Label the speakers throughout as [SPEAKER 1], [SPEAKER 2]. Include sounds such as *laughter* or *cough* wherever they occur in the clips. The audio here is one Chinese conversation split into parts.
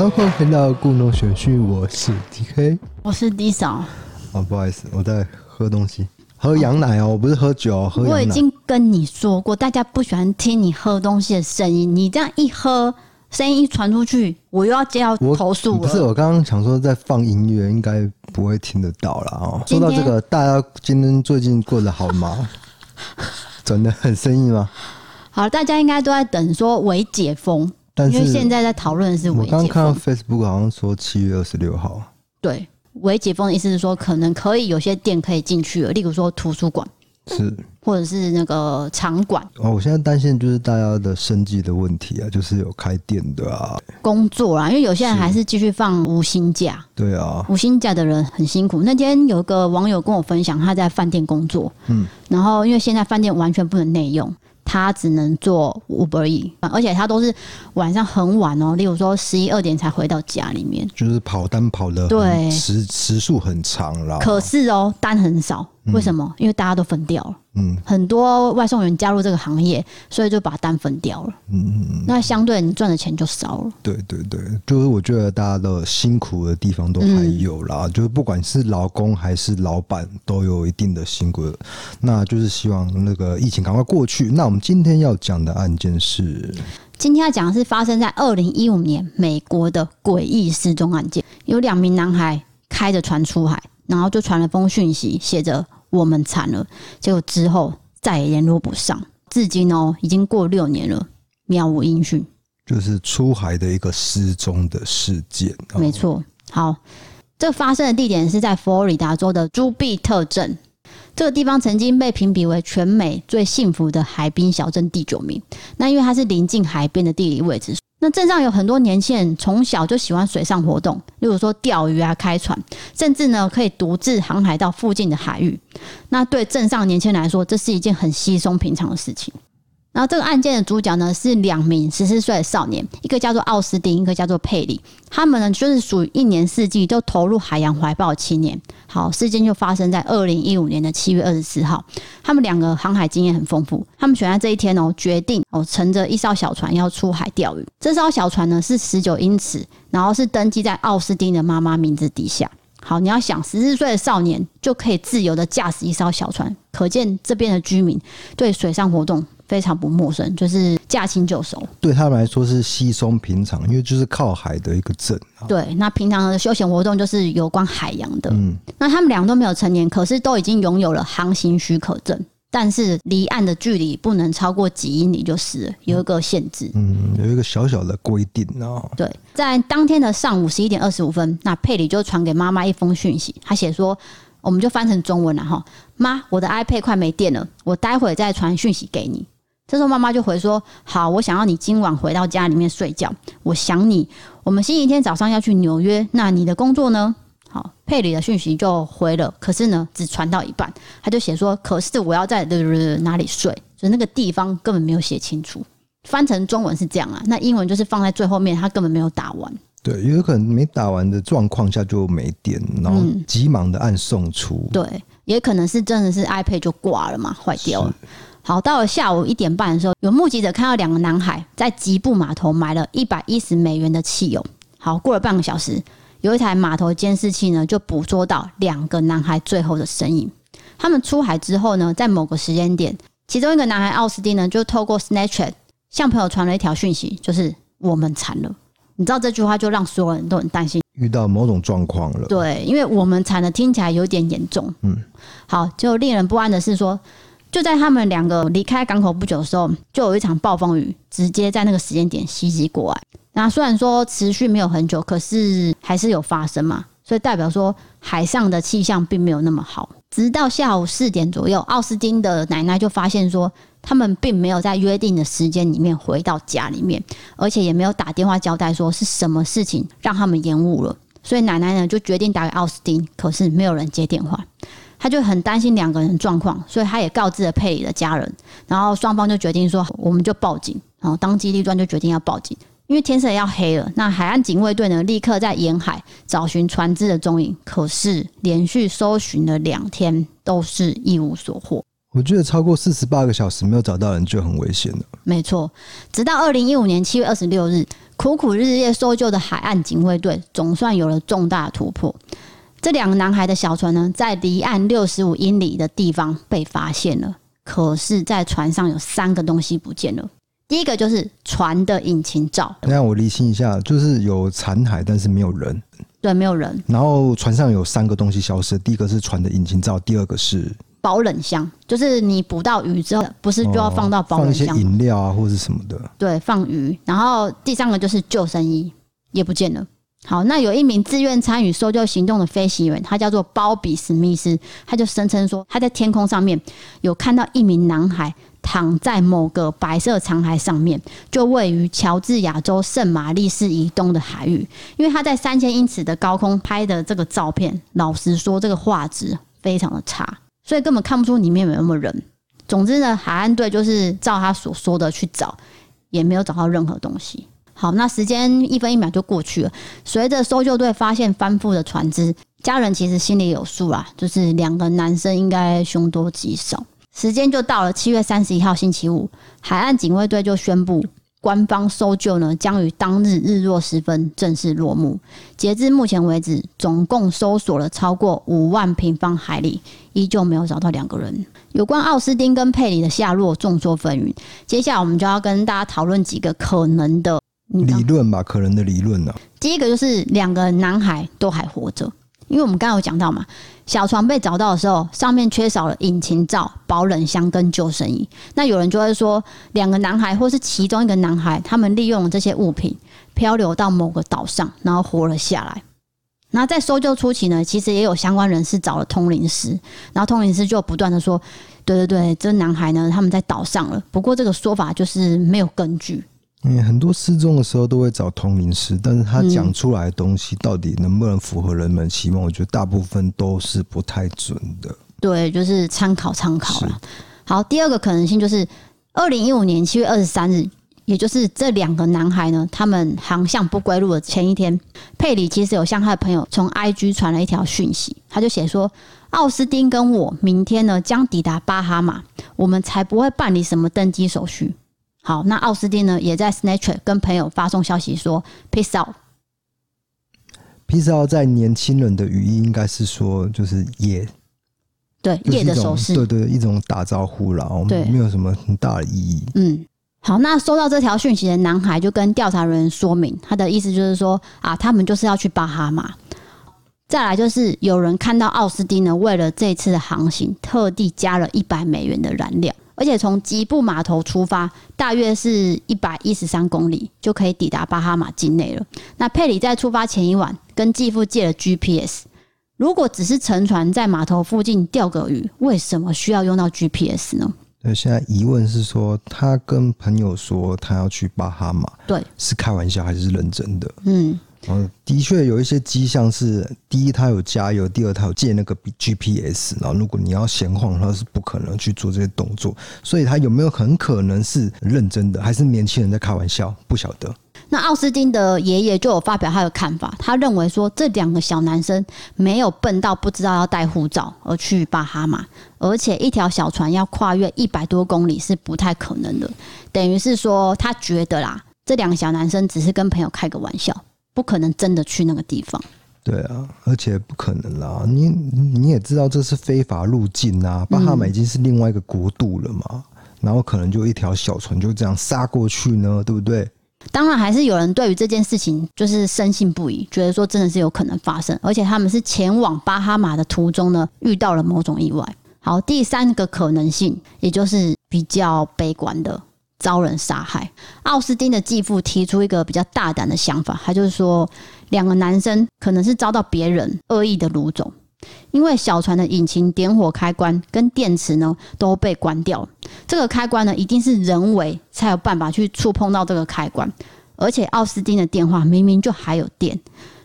[SPEAKER 1] 欢迎回到故弄玄虚，我是 DK，
[SPEAKER 2] 我是 D 嫂。
[SPEAKER 1] 哦，不好意思，我在喝东西，喝羊奶哦，我不是喝酒，喝羊奶。
[SPEAKER 2] 我已经跟你说过，大家不喜欢听你喝东西的声音，你这样一喝，声音一传出去，我又要接到投诉了。
[SPEAKER 1] 不是，我刚刚想说在放音乐，应该不会听得到了哦。说到这个，大家今天最近过得好吗？*laughs* 真的很生意吗？
[SPEAKER 2] 好，大家应该都在等说为解封，但是因为现在在讨论的是。
[SPEAKER 1] 我刚看到 Facebook 好像说七月二十六号。
[SPEAKER 2] 对，微解封的意思是说，可能可以有些店可以进去了，例如说图书馆。
[SPEAKER 1] 是，
[SPEAKER 2] 或者是那个场馆
[SPEAKER 1] 哦。我现在担心就是大家的生计的问题啊，就是有开店的啊，
[SPEAKER 2] 工作啊，因为有些人还是继续放无薪假。
[SPEAKER 1] 对啊，
[SPEAKER 2] 无薪假的人很辛苦。那天有个网友跟我分享，他在饭店工作，嗯，然后因为现在饭店完全不能内用。他只能做 Uber Eats，而且他都是晚上很晚哦，例如说十一二点才回到家里面，
[SPEAKER 1] 就是跑单跑的，对，时时数很长了。
[SPEAKER 2] 可是哦，单很少，为什么？嗯、因为大家都分掉了。嗯，很多外送员加入这个行业，所以就把单分掉了。嗯嗯嗯，那相对你赚的钱就少了。
[SPEAKER 1] 对对对，就是我觉得大家的辛苦的地方都还有啦，嗯、就是不管是劳工还是老板，都有一定的辛苦。那就是希望那个疫情赶快过去。那我们今天要讲的案件是，
[SPEAKER 2] 今天要讲的是发生在二零一五年美国的诡异失踪案件，有两名男孩开着船出海，然后就传了封讯息，写着。我们惨了，结果之后再也联络不上，至今哦，已经过六年了，渺无音讯。
[SPEAKER 1] 就是出海的一个失踪的事件。
[SPEAKER 2] 没错，好，这发生的地点是在佛罗里达州的朱庇特镇，这个地方曾经被评比为全美最幸福的海滨小镇第九名。那因为它是临近海边的地理位置。那镇上有很多年轻人从小就喜欢水上活动，例如说钓鱼啊、开船，甚至呢可以独自航海到附近的海域。那对镇上年轻人来说，这是一件很稀松平常的事情。然后这个案件的主角呢是两名十四岁的少年，一个叫做奥斯丁，一个叫做佩里。他们呢就是属于一年四季都投入海洋怀抱青年。好，事件就发生在二零一五年的七月二十四号。他们两个航海经验很丰富，他们选在这一天哦，决定哦乘着一艘小船要出海钓鱼。这艘小船呢是十九英尺，然后是登记在奥斯丁的妈妈名字底下。好，你要想十四岁的少年就可以自由的驾驶一艘小船，可见这边的居民对水上活动。非常不陌生，就是驾轻就熟，
[SPEAKER 1] 对他们来说是稀松平常，因为就是靠海的一个镇。
[SPEAKER 2] 对，那平常的休闲活动就是有关海洋的。嗯，那他们两个都没有成年，可是都已经拥有了航行许可证，但是离岸的距离不能超过几英里，就是有一个限制。
[SPEAKER 1] 嗯，有一个小小的规定哦。
[SPEAKER 2] 对，在当天的上午十一点二十五分，那佩里就传给妈妈一封讯息，他写说。我们就翻成中文了哈，妈，我的 iPad 快没电了，我待会再传讯息给你。这时候妈妈就回说：“好，我想要你今晚回到家里面睡觉，我想你。我们星期天早上要去纽约，那你的工作呢？”好，佩里的讯息就回了，可是呢，只传到一半，他就写说：“可是我要在哪里睡？”所以那个地方根本没有写清楚。翻成中文是这样啊，那英文就是放在最后面，他根本没有打完。
[SPEAKER 1] 对，有可能没打完的状况下就没电，然后急忙的按送出。
[SPEAKER 2] 嗯、对，也可能是真的是 iPad 就挂了嘛，坏掉了。好，到了下午一点半的时候，有目击者看到两个男孩在吉布码头买了一百一十美元的汽油。好，过了半个小时，有一台码头监视器呢，就捕捉到两个男孩最后的身影。他们出海之后呢，在某个时间点，其中一个男孩奥斯汀呢，就透过 Snapchat 向朋友传了一条讯息，就是我们惨了。你知道这句话就让所有人都很担心，
[SPEAKER 1] 遇到某种状况了。
[SPEAKER 2] 对，因为我们惨的，听起来有点严重。嗯，好，就令人不安的是说。就在他们两个离开港口不久的时候，就有一场暴风雨直接在那个时间点袭击过来。那虽然说持续没有很久，可是还是有发生嘛，所以代表说海上的气象并没有那么好。直到下午四点左右，奥斯汀的奶奶就发现说，他们并没有在约定的时间里面回到家里面，而且也没有打电话交代说是什么事情让他们延误了。所以奶奶呢就决定打给奥斯汀，可是没有人接电话。他就很担心两个人状况，所以他也告知了佩里的家人，然后双方就决定说，我们就报警，然后当机立断就决定要报警，因为天色要黑了。那海岸警卫队呢，立刻在沿海找寻船只的踪影，可是连续搜寻了两天都是一无所获。
[SPEAKER 1] 我觉得超过四十八个小时没有找到人就很危险了。
[SPEAKER 2] 没错，直到二零一五年七月二十六日，苦苦日夜搜救的海岸警卫队总算有了重大突破。这两个男孩的小船呢，在离岸六十五英里的地方被发现了。可是，在船上有三个东西不见了。第一个就是船的引擎罩。
[SPEAKER 1] 那我厘清一下，就是有残骸，但是没有人。
[SPEAKER 2] 对，没有人。
[SPEAKER 1] 然后船上有三个东西消失，第一个是船的引擎罩，第二个是
[SPEAKER 2] 保冷箱，就是你捕到鱼之后，不是就要放到保冷箱？
[SPEAKER 1] 哦、放一些饮料啊，或者是什么的。
[SPEAKER 2] 对，放鱼。然后第三个就是救生衣，也不见了。好，那有一名自愿参与搜救行动的飞行员，他叫做鲍比史密斯，他就声称说他在天空上面有看到一名男孩躺在某个白色残骸上面，就位于乔治亚州圣玛丽市以东的海域。因为他在三千英尺的高空拍的这个照片，老实说这个画质非常的差，所以根本看不出里面有没有人。总之呢，海岸队就是照他所说的去找，也没有找到任何东西。好，那时间一分一秒就过去了。随着搜救队发现翻覆的船只，家人其实心里有数啦，就是两个男生应该凶多吉少。时间就到了七月三十一号星期五，海岸警卫队就宣布，官方搜救呢将于当日日落时分正式落幕。截至目前为止，总共搜索了超过五万平方海里，依旧没有找到两个人。有关奥斯汀跟佩里的下落众说纷纭。接下来我们就要跟大家讨论几个可能的。
[SPEAKER 1] 理论吧，可能的理论呢、啊。
[SPEAKER 2] 第一个就是两个男孩都还活着，因为我们刚刚有讲到嘛，小船被找到的时候，上面缺少了引擎罩、保冷箱跟救生衣。那有人就会说，两个男孩或是其中一个男孩，他们利用了这些物品漂流到某个岛上，然后活了下来。那在搜救初期呢，其实也有相关人士找了通灵师，然后通灵师就不断的说，对对对，这男孩呢，他们在岛上了。不过这个说法就是没有根据。
[SPEAKER 1] 嗯，很多失踪的时候都会找通灵师，但是他讲出来的东西到底能不能符合人们期望？我觉得大部分都是不太准的。
[SPEAKER 2] 对，就是参考参考了。好，第二个可能性就是二零一五年七月二十三日，也就是这两个男孩呢，他们航向不归路的前一天，佩里其实有向他的朋友从 IG 传了一条讯息，他就写说：“奥斯汀跟我明天呢将抵达巴哈马，我们才不会办理什么登机手续。”好，那奥斯汀呢，也在 Snapchat 跟朋友发送消息说 “Peace out”。
[SPEAKER 1] Peace out 在年轻人的语义应该是说就是耶，
[SPEAKER 2] 对夜的手势，
[SPEAKER 1] 对，对对，一种打招呼啦，对，没有什么很大的意义。
[SPEAKER 2] 嗯，好，那收到这条讯息的男孩就跟调查人员说明，他的意思就是说啊，他们就是要去巴哈马。再来就是有人看到奥斯汀呢，为了这次的航行，特地加了一百美元的燃料。而且从吉布码头出发，大约是一百一十三公里，就可以抵达巴哈马境内了。那佩里在出发前一晚跟继父借了 GPS。如果只是乘船在码头附近钓个鱼，为什么需要用到 GPS 呢？
[SPEAKER 1] 对，现在疑问是说，他跟朋友说他要去巴哈马，
[SPEAKER 2] 对，
[SPEAKER 1] 是开玩笑还是认真的？
[SPEAKER 2] 嗯。
[SPEAKER 1] 嗯，的确有一些迹象是：第一，他有加油；第二，他有借那个 GPS。然后，如果你要闲晃，他是不可能去做这些动作。所以，他有没有很可能是认真的，还是年轻人在开玩笑？不晓得。
[SPEAKER 2] 那奥斯汀的爷爷就有发表他的看法，他认为说，这两个小男生没有笨到不知道要带护照而去巴哈马，而且一条小船要跨越一百多公里是不太可能的。等于是说，他觉得啦，这两个小男生只是跟朋友开个玩笑。不可能真的去那个地方。
[SPEAKER 1] 对啊，而且不可能啦。你你也知道这是非法入境啊，巴哈马已经是另外一个国度了嘛。嗯、然后可能就一条小船就这样杀过去呢，对不对？
[SPEAKER 2] 当然，还是有人对于这件事情就是深信不疑，觉得说真的是有可能发生。而且他们是前往巴哈马的途中呢，遇到了某种意外。好，第三个可能性，也就是比较悲观的。遭人杀害。奥斯汀的继父提出一个比较大胆的想法，他就是说，两个男生可能是遭到别人恶意的掳走，因为小船的引擎点火开关跟电池呢都被关掉，这个开关呢一定是人为才有办法去触碰到这个开关，而且奥斯汀的电话明明就还有电，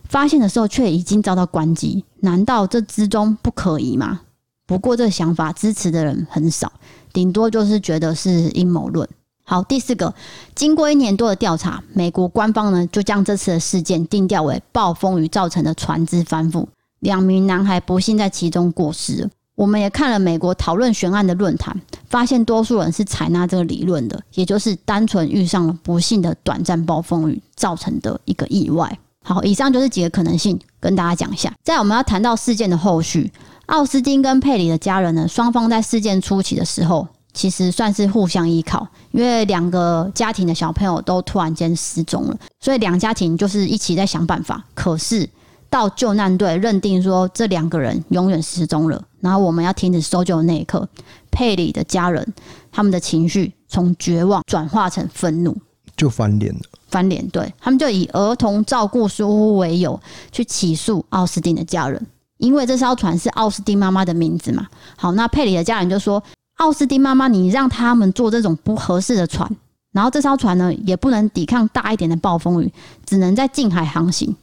[SPEAKER 2] 发现的时候却已经遭到关机，难道这之中不可疑吗？不过这个想法支持的人很少，顶多就是觉得是阴谋论。好，第四个，经过一年多的调查，美国官方呢就将这次的事件定调为暴风雨造成的船只翻覆，两名男孩不幸在其中过世了。我们也看了美国讨论悬案的论坛，发现多数人是采纳这个理论的，也就是单纯遇上了不幸的短暂暴风雨造成的一个意外。好，以上就是几个可能性，跟大家讲一下。再来我们要谈到事件的后续，奥斯汀跟佩里的家人呢，双方在事件初期的时候，其实算是互相依靠，因为两个家庭的小朋友都突然间失踪了，所以两家庭就是一起在想办法。可是到救难队认定说这两个人永远失踪了，然后我们要停止搜救的那一刻，佩里的家人他们的情绪从绝望转化成愤怒，
[SPEAKER 1] 就翻脸了。
[SPEAKER 2] 翻脸，对，他们就以儿童照顾疏忽为由去起诉奥斯汀的家人，因为这艘船是奥斯汀妈妈的名字嘛。好，那佩里的家人就说：奥斯汀妈妈，你让他们坐这种不合适的船，然后这艘船呢也不能抵抗大一点的暴风雨，只能在近海航行。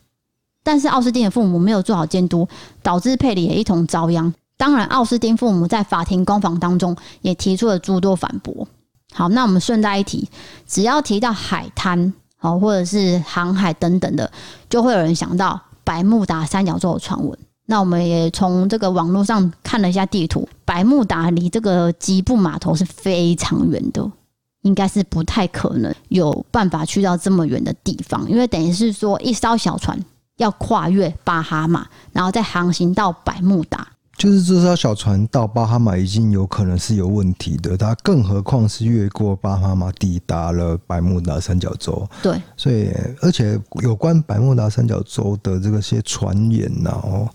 [SPEAKER 2] 但是奥斯汀的父母没有做好监督，导致佩里也一同遭殃。当然，奥斯汀父母在法庭攻防当中也提出了诸多反驳。好，那我们顺带一提，只要提到海滩，好，或者是航海等等的，就会有人想到百慕达三角洲的传闻。那我们也从这个网络上看了一下地图，百慕达离这个吉布码头是非常远的，应该是不太可能有办法去到这么远的地方，因为等于是说一艘小船。要跨越巴哈马，然后再航行到百慕达。
[SPEAKER 1] 就是这艘小船到巴哈马已经有可能是有问题的，它更何况是越过巴哈马抵达了百慕达三角洲。
[SPEAKER 2] 对，
[SPEAKER 1] 所以而且有关百慕达三角洲的这个些传言呐，哦，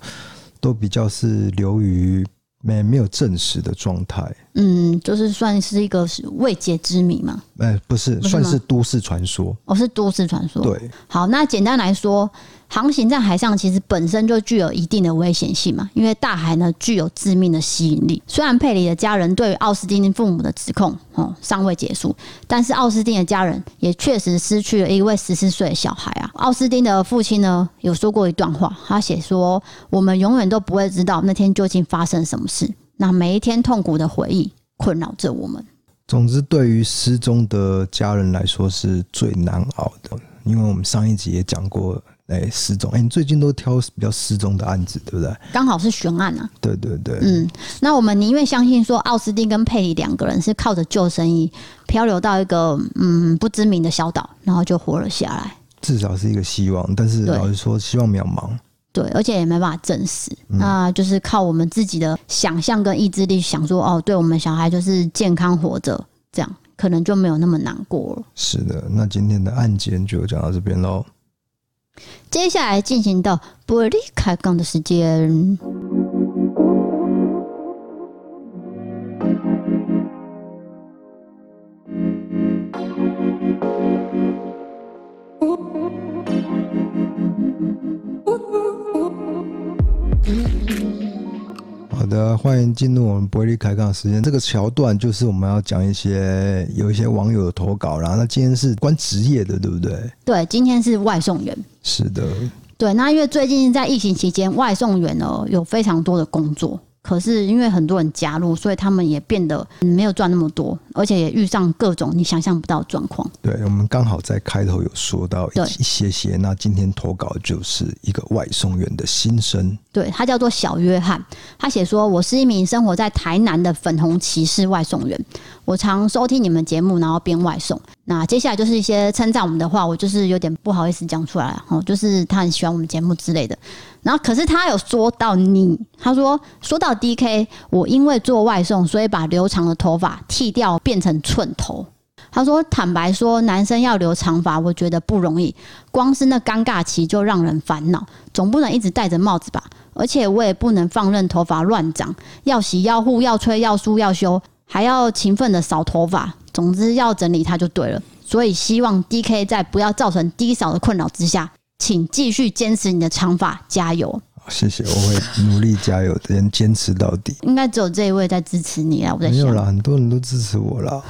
[SPEAKER 1] 都比较是流于。没没有证实的状态，
[SPEAKER 2] 嗯，就是算是一个未解之谜嘛。
[SPEAKER 1] 哎、欸，不是，不是，算是都市传说。
[SPEAKER 2] 哦，是都市传说。
[SPEAKER 1] 对，
[SPEAKER 2] 好，那简单来说，航行在海上其实本身就具有一定的危险性嘛，因为大海呢具有致命的吸引力。虽然佩里的家人对于奥斯汀父母的指控哦尚未结束，但是奥斯汀的家人也确实失去了一位十四岁的小孩啊。奥斯汀的父亲呢有说过一段话，他写说：“我们永远都不会知道那天究竟发生什么事，那每一天痛苦的回忆困扰着我们。”
[SPEAKER 1] 总之，对于失踪的家人来说是最难熬的，因为我们上一集也讲过。哎，失踪！哎，你最近都挑比较失踪的案子，对不对？
[SPEAKER 2] 刚好是悬案啊。
[SPEAKER 1] 对对对。
[SPEAKER 2] 嗯，那我们宁愿相信说，奥斯汀跟佩里两个人是靠着救生衣漂流到一个嗯不知名的小岛，然后就活了下来。
[SPEAKER 1] 至少是一个希望，但是老实说，希望渺茫。
[SPEAKER 2] 对，而且也没办法证实。嗯、那就是靠我们自己的想象跟意志力，想说哦，对我们小孩就是健康活着，这样可能就没有那么难过了。
[SPEAKER 1] 是的，那今天的案件就讲到这边喽。
[SPEAKER 2] 接下来进行到玻璃开缸的
[SPEAKER 1] 时间。欢迎进入我们伯利开杠时间。这个桥段就是我们要讲一些有一些网友的投稿啦。那今天是关职业的，对不对？
[SPEAKER 2] 对，今天是外送员。
[SPEAKER 1] 是的。
[SPEAKER 2] 对，那因为最近在疫情期间，外送员呢有非常多的工作。可是因为很多人加入，所以他们也变得没有赚那么多，而且也遇上各种你想象不到的状况。
[SPEAKER 1] 对，我们刚好在开头有说到一些些。那今天投稿就是一个外送员的心声。
[SPEAKER 2] 对，他叫做小约翰，他写说：“我是一名生活在台南的粉红骑士外送员，我常收听你们节目，然后边外送。那接下来就是一些称赞我们的话，我就是有点不好意思讲出来哦，就是他很喜欢我们节目之类的。”然后，可是他有说到你，他说说到 DK，我因为做外送，所以把留长的头发剃掉，变成寸头。他说，坦白说，男生要留长发，我觉得不容易，光是那尴尬期就让人烦恼，总不能一直戴着帽子吧？而且我也不能放任头发乱长，要洗要护要吹要梳要修，还要勤奋的扫头发，总之要整理它就对了。所以希望 DK 在不要造成 D 嫂的困扰之下。请继续坚持你的长发，加油！
[SPEAKER 1] 谢谢，我会努力加油，坚坚持到底。
[SPEAKER 2] 应该只有这一位在支持你啊！我在想，
[SPEAKER 1] 没有啦，很多人都支持我啦。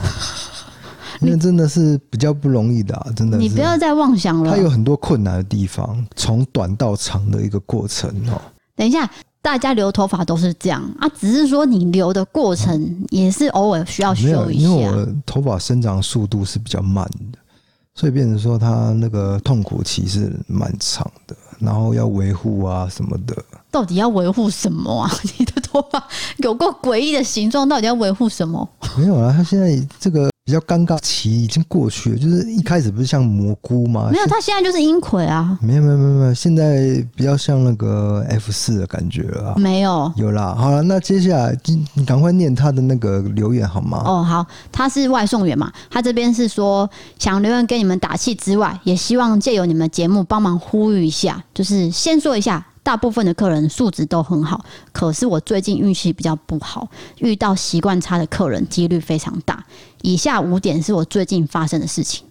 [SPEAKER 1] *laughs* 因为真的是比较不容易的，啊，真的。
[SPEAKER 2] 你不要再妄想了。
[SPEAKER 1] 它有很多困难的地方，从短到长的一个过程哦。
[SPEAKER 2] 等一下，大家留头发都是这样啊，只是说你留的过程也是偶尔需要修一下。
[SPEAKER 1] 因为我头发生长速度是比较慢的。所以变成说，他那个痛苦期是蛮长的，然后要维护啊什么的，
[SPEAKER 2] 到底要维护什么啊？*laughs* 你的头发有个诡异的形状，到底要维护什么？
[SPEAKER 1] 没有啊，他现在这个。比较尴尬期已经过去了，就是一开始不是像蘑菇吗？
[SPEAKER 2] 没有，他现在就是英奎啊。
[SPEAKER 1] 没有没有没有没有，现在比较像那个 F 四的感觉了。
[SPEAKER 2] 没有，
[SPEAKER 1] 有啦。好了，那接下来你赶快念他的那个留言好吗？
[SPEAKER 2] 哦，好，他是外送员嘛，他这边是说想留言给你们打气之外，也希望借由你们节目帮忙呼吁一下，就是先说一下。大部分的客人素质都很好，可是我最近运气比较不好，遇到习惯差的客人几率非常大。以下五点是我最近发生的事情。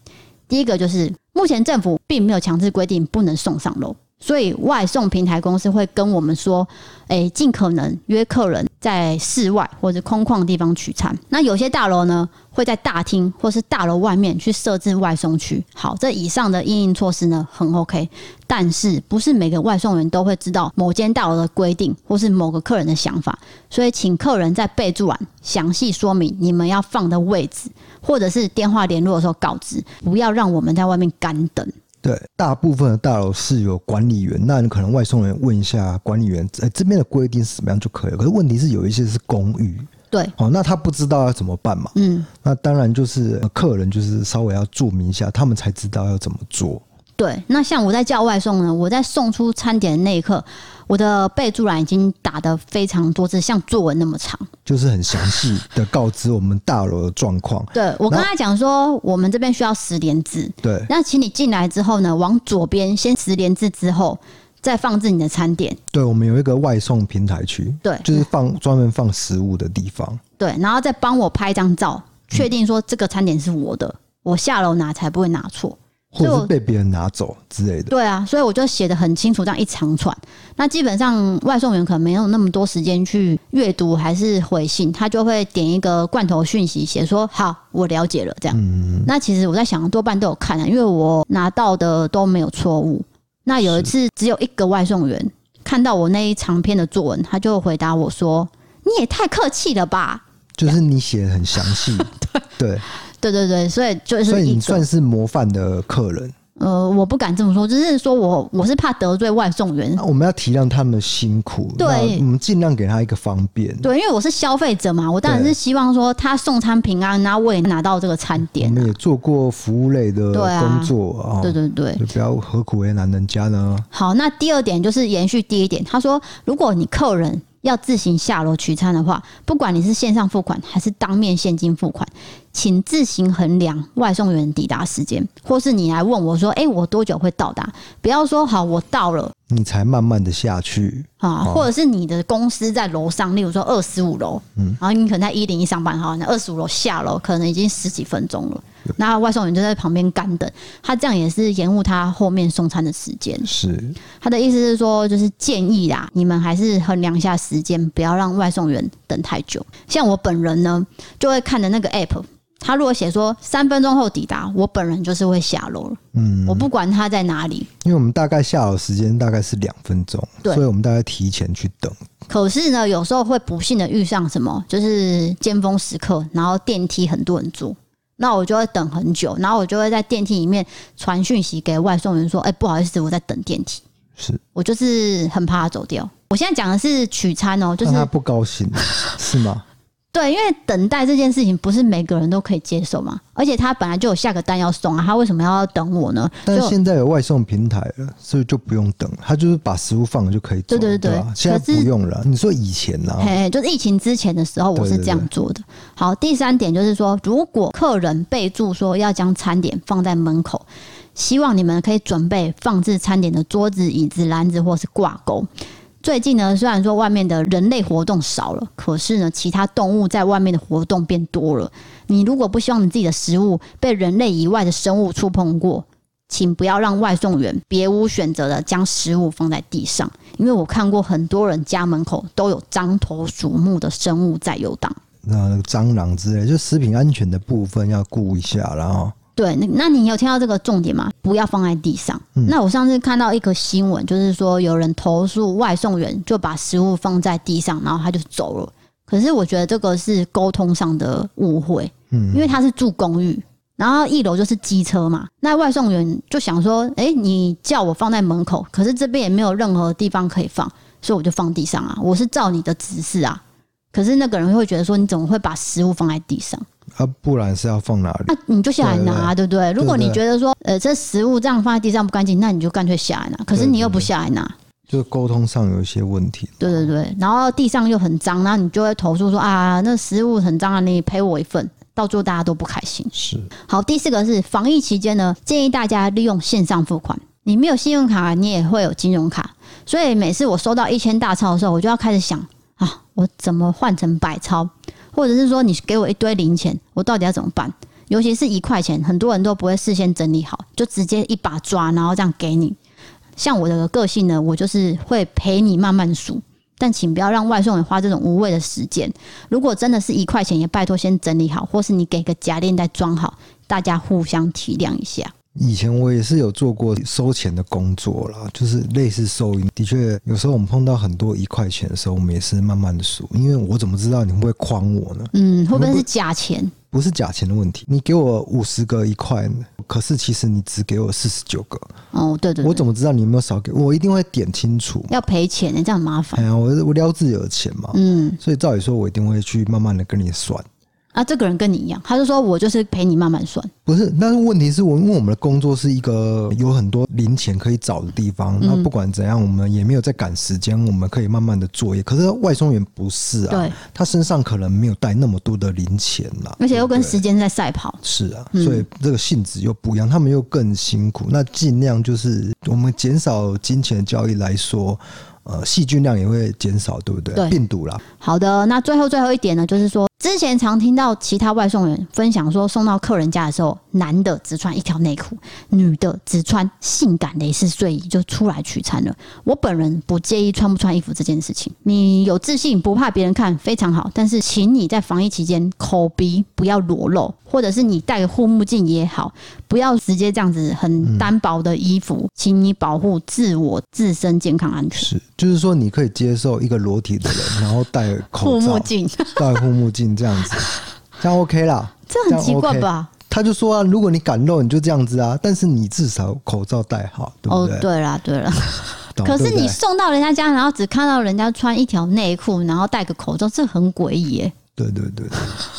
[SPEAKER 2] 第一个就是，目前政府并没有强制规定不能送上楼。所以外送平台公司会跟我们说，诶，尽可能约客人在室外或者空旷地方取餐。那有些大楼呢，会在大厅或是大楼外面去设置外送区。好，这以上的应应措施呢，很 OK。但是不是每个外送员都会知道某间大楼的规定或是某个客人的想法，所以请客人在备注栏详细说明你们要放的位置，或者是电话联络的时候告知，不要让我们在外面干等。
[SPEAKER 1] 对，大部分的大楼是有管理员，那你可能外送人问一下管理员，哎，这边的规定是怎么样就可以了。可是问题是有一些是公寓，
[SPEAKER 2] 对，
[SPEAKER 1] 哦，那他不知道要怎么办嘛？嗯，那当然就是客人就是稍微要注明一下，他们才知道要怎么做。
[SPEAKER 2] 对，那像我在叫外送呢，我在送出餐点的那一刻，我的备注栏已经打的非常多字，像作文那么长，
[SPEAKER 1] 就是很详细的告知我们大楼的状况。*laughs*
[SPEAKER 2] 对，我刚才讲说，我们这边需要十连字。
[SPEAKER 1] 对，
[SPEAKER 2] 那请你进来之后呢，往左边先十连字之后，再放置你的餐点。
[SPEAKER 1] 对，我们有一个外送平台区，
[SPEAKER 2] 对，
[SPEAKER 1] 就是放专门放食物的地方。
[SPEAKER 2] 对，然后再帮我拍张照，确定说这个餐点是我的，嗯、我下楼拿才不会拿错。
[SPEAKER 1] 或者是被别人拿走之类的。
[SPEAKER 2] 对啊，所以我就写的很清楚，这样一长串。那基本上外送员可能没有那么多时间去阅读还是回信，他就会点一个罐头讯息，写说好，我了解了这样。嗯。那其实我在想，多半都有看啊，因为我拿到的都没有错误。那有一次只有一个外送员看到我那一长篇的作文，他就回答我说：“你也太客气了吧？”
[SPEAKER 1] 就是你写的很详细。*laughs* 对。对
[SPEAKER 2] 对对对，所以就是，
[SPEAKER 1] 所以你算是模范的客人。
[SPEAKER 2] 呃，我不敢这么说，只是说我我是怕得罪外送
[SPEAKER 1] 员。我们要体谅他们的辛苦，对，我们尽量给他一个方便。
[SPEAKER 2] 对，因为我是消费者嘛，我当然是希望说他送餐平安，然后我也拿到这个餐点。
[SPEAKER 1] 我们也做过服务类的工作啊，对对对，就不要何苦为难人家呢？
[SPEAKER 2] 好，那第二点就是延续第一点，他说，如果你客人。要自行下楼取餐的话，不管你是线上付款还是当面现金付款，请自行衡量外送员抵达时间，或是你来问我说：“诶，我多久会到达？”不要说“好，我到了”，
[SPEAKER 1] 你才慢慢的下去
[SPEAKER 2] 啊，或者是你的公司在楼上，例如说二十五楼，嗯，然后你可能在一零一上班哈，那二十五楼下楼可能已经十几分钟了。那外送员就在旁边干等，他这样也是延误他后面送餐的时间。
[SPEAKER 1] 是
[SPEAKER 2] 他的意思是说，就是建议啦，你们还是衡量一下时间，不要让外送员等太久。像我本人呢，就会看的那个 app，他如果写说三分钟后抵达，我本人就是会下楼了。嗯，我不管他在哪里，
[SPEAKER 1] 因为我们大概下楼时间大概是两分钟，所以我们大概提前去等。
[SPEAKER 2] 可是呢，有时候会不幸的遇上什么，就是尖峰时刻，然后电梯很多人坐。那我就会等很久，然后我就会在电梯里面传讯息给外送员说：“哎，不好意思，我在等电梯。”
[SPEAKER 1] 是，
[SPEAKER 2] 我就是很怕他走掉。我现在讲的是取餐哦，就是
[SPEAKER 1] 他不高兴，是吗？
[SPEAKER 2] 对，因为等待这件事情不是每个人都可以接受嘛，而且他本来就有下个单要送啊，他为什么要等我呢？
[SPEAKER 1] 但是现在有外送平台了，所以就不用等，他就是把食物放了就可以走。对对对，现在不用了。你说以前呢？
[SPEAKER 2] 嘿，就是疫情之前的时候，我是这样做的。好，第三点就是说，如果客人备注说要将餐点放在门口，希望你们可以准备放置餐点的桌子、椅子、篮子或是挂钩。最近呢，虽然说外面的人类活动少了，可是呢，其他动物在外面的活动变多了。你如果不希望你自己的食物被人类以外的生物触碰过，请不要让外送员别无选择的将食物放在地上，因为我看过很多人家门口都有獐头鼠目的生物在游荡，
[SPEAKER 1] 那蟑螂之类，就食品安全的部分要顾一下，然后。
[SPEAKER 2] 对，那那你有听到这个重点吗？不要放在地上。嗯、那我上次看到一个新闻，就是说有人投诉外送员就把食物放在地上，然后他就走了。可是我觉得这个是沟通上的误会，嗯，因为他是住公寓，然后一楼就是机车嘛。那外送员就想说，哎，你叫我放在门口，可是这边也没有任何地方可以放，所以我就放地上啊，我是照你的指示啊。可是那个人会觉得说，你怎么会把食物放在地上？
[SPEAKER 1] 啊，不然是要放哪里？
[SPEAKER 2] 那、啊、你就下来拿，对不对？如果你觉得说，呃，这食物这样放在地上不干净，那你就干脆下来拿。可是你又不下来拿，
[SPEAKER 1] 就沟通上有一些问题。
[SPEAKER 2] 对对对，然后地上又很脏，然后你就会投诉说啊，那食物很脏啊，你赔我一份。到最后大家都不开心。
[SPEAKER 1] 是。好，
[SPEAKER 2] 第四个是防疫期间呢，建议大家利用线上付款。你没有信用卡，你也会有金融卡，所以每次我收到一千大钞的时候，我就要开始想。啊，我怎么换成百钞？或者是说，你给我一堆零钱，我到底要怎么办？尤其是一块钱，很多人都不会事先整理好，就直接一把抓，然后这样给你。像我的个性呢，我就是会陪你慢慢数，但请不要让外送员花这种无谓的时间。如果真的是一块钱，也拜托先整理好，或是你给个夹链袋装好，大家互相体谅一下。
[SPEAKER 1] 以前我也是有做过收钱的工作啦，就是类似收银。的确，有时候我们碰到很多一块钱的时候，我们也是慢慢的数，因为我怎么知道你会不会诓我呢？
[SPEAKER 2] 嗯，会不会是假钱？
[SPEAKER 1] 不是假钱的问题，你给我五十个一块，可是其实你只给我四十九个。
[SPEAKER 2] 哦，对，对对，
[SPEAKER 1] 我怎么知道你有没有少给我？我一定会点清楚。
[SPEAKER 2] 要赔钱，这样麻烦。
[SPEAKER 1] 哎呀，我我撩自己的钱嘛，嗯，所以照理说，我一定会去慢慢的跟你算。
[SPEAKER 2] 啊，这个人跟你一样，他就说我就是陪你慢慢算。
[SPEAKER 1] 不是，但是问题是我因为我们的工作是一个有很多零钱可以找的地方，那、嗯、不管怎样，我们也没有在赶时间，我们可以慢慢的作业。可是外送员不是啊，对，他身上可能没有带那么多的零钱啦，
[SPEAKER 2] 而且又跟时间在赛跑。
[SPEAKER 1] 是啊，所以这个性质又不一样，他们又更辛苦。那尽量就是我们减少金钱的交易来说。呃，细菌量也会减少，对不对？对，病毒啦。
[SPEAKER 2] 好的，那最后最后一点呢，就是说，之前常听到其他外送员分享说，送到客人家的时候，男的只穿一条内裤，女的只穿性感蕾丝睡衣就出来取餐了。我本人不介意穿不穿衣服这件事情，你有自信不怕别人看非常好，但是请你在防疫期间口鼻不要裸露。或者是你戴个护目镜也好，不要直接这样子很单薄的衣服，嗯、请你保护自我自身健康安全。
[SPEAKER 1] 是，就是说你可以接受一个裸体的人，然后戴、护目镜、戴护目镜这样子，*laughs* 这样 OK 啦。
[SPEAKER 2] 这很奇怪吧？
[SPEAKER 1] 他就说啊，如果你敢露，你就这样子啊，但是你至少口罩戴好，对不对？
[SPEAKER 2] 哦，对啦，对啦。*laughs* 可是你送到人家家，然后只看到人家穿一条内裤，然后戴个口罩，这很诡异耶。
[SPEAKER 1] 对对对，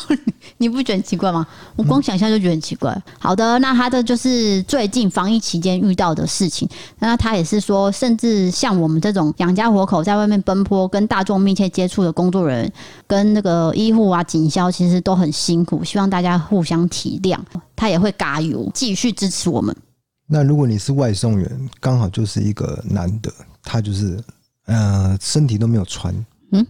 [SPEAKER 1] 对。*laughs*
[SPEAKER 2] 你不觉得很奇怪吗？我光想象就觉得很奇怪。好的，那他的就是最近防疫期间遇到的事情。那他也是说，甚至像我们这种养家活口在外面奔波、跟大众密切接触的工作人员，跟那个医护啊、警消，其实都很辛苦。希望大家互相体谅。他也会加油，继续支持我们。
[SPEAKER 1] 那如果你是外送员，刚好就是一个男的，他就是呃身体都没有穿，嗯，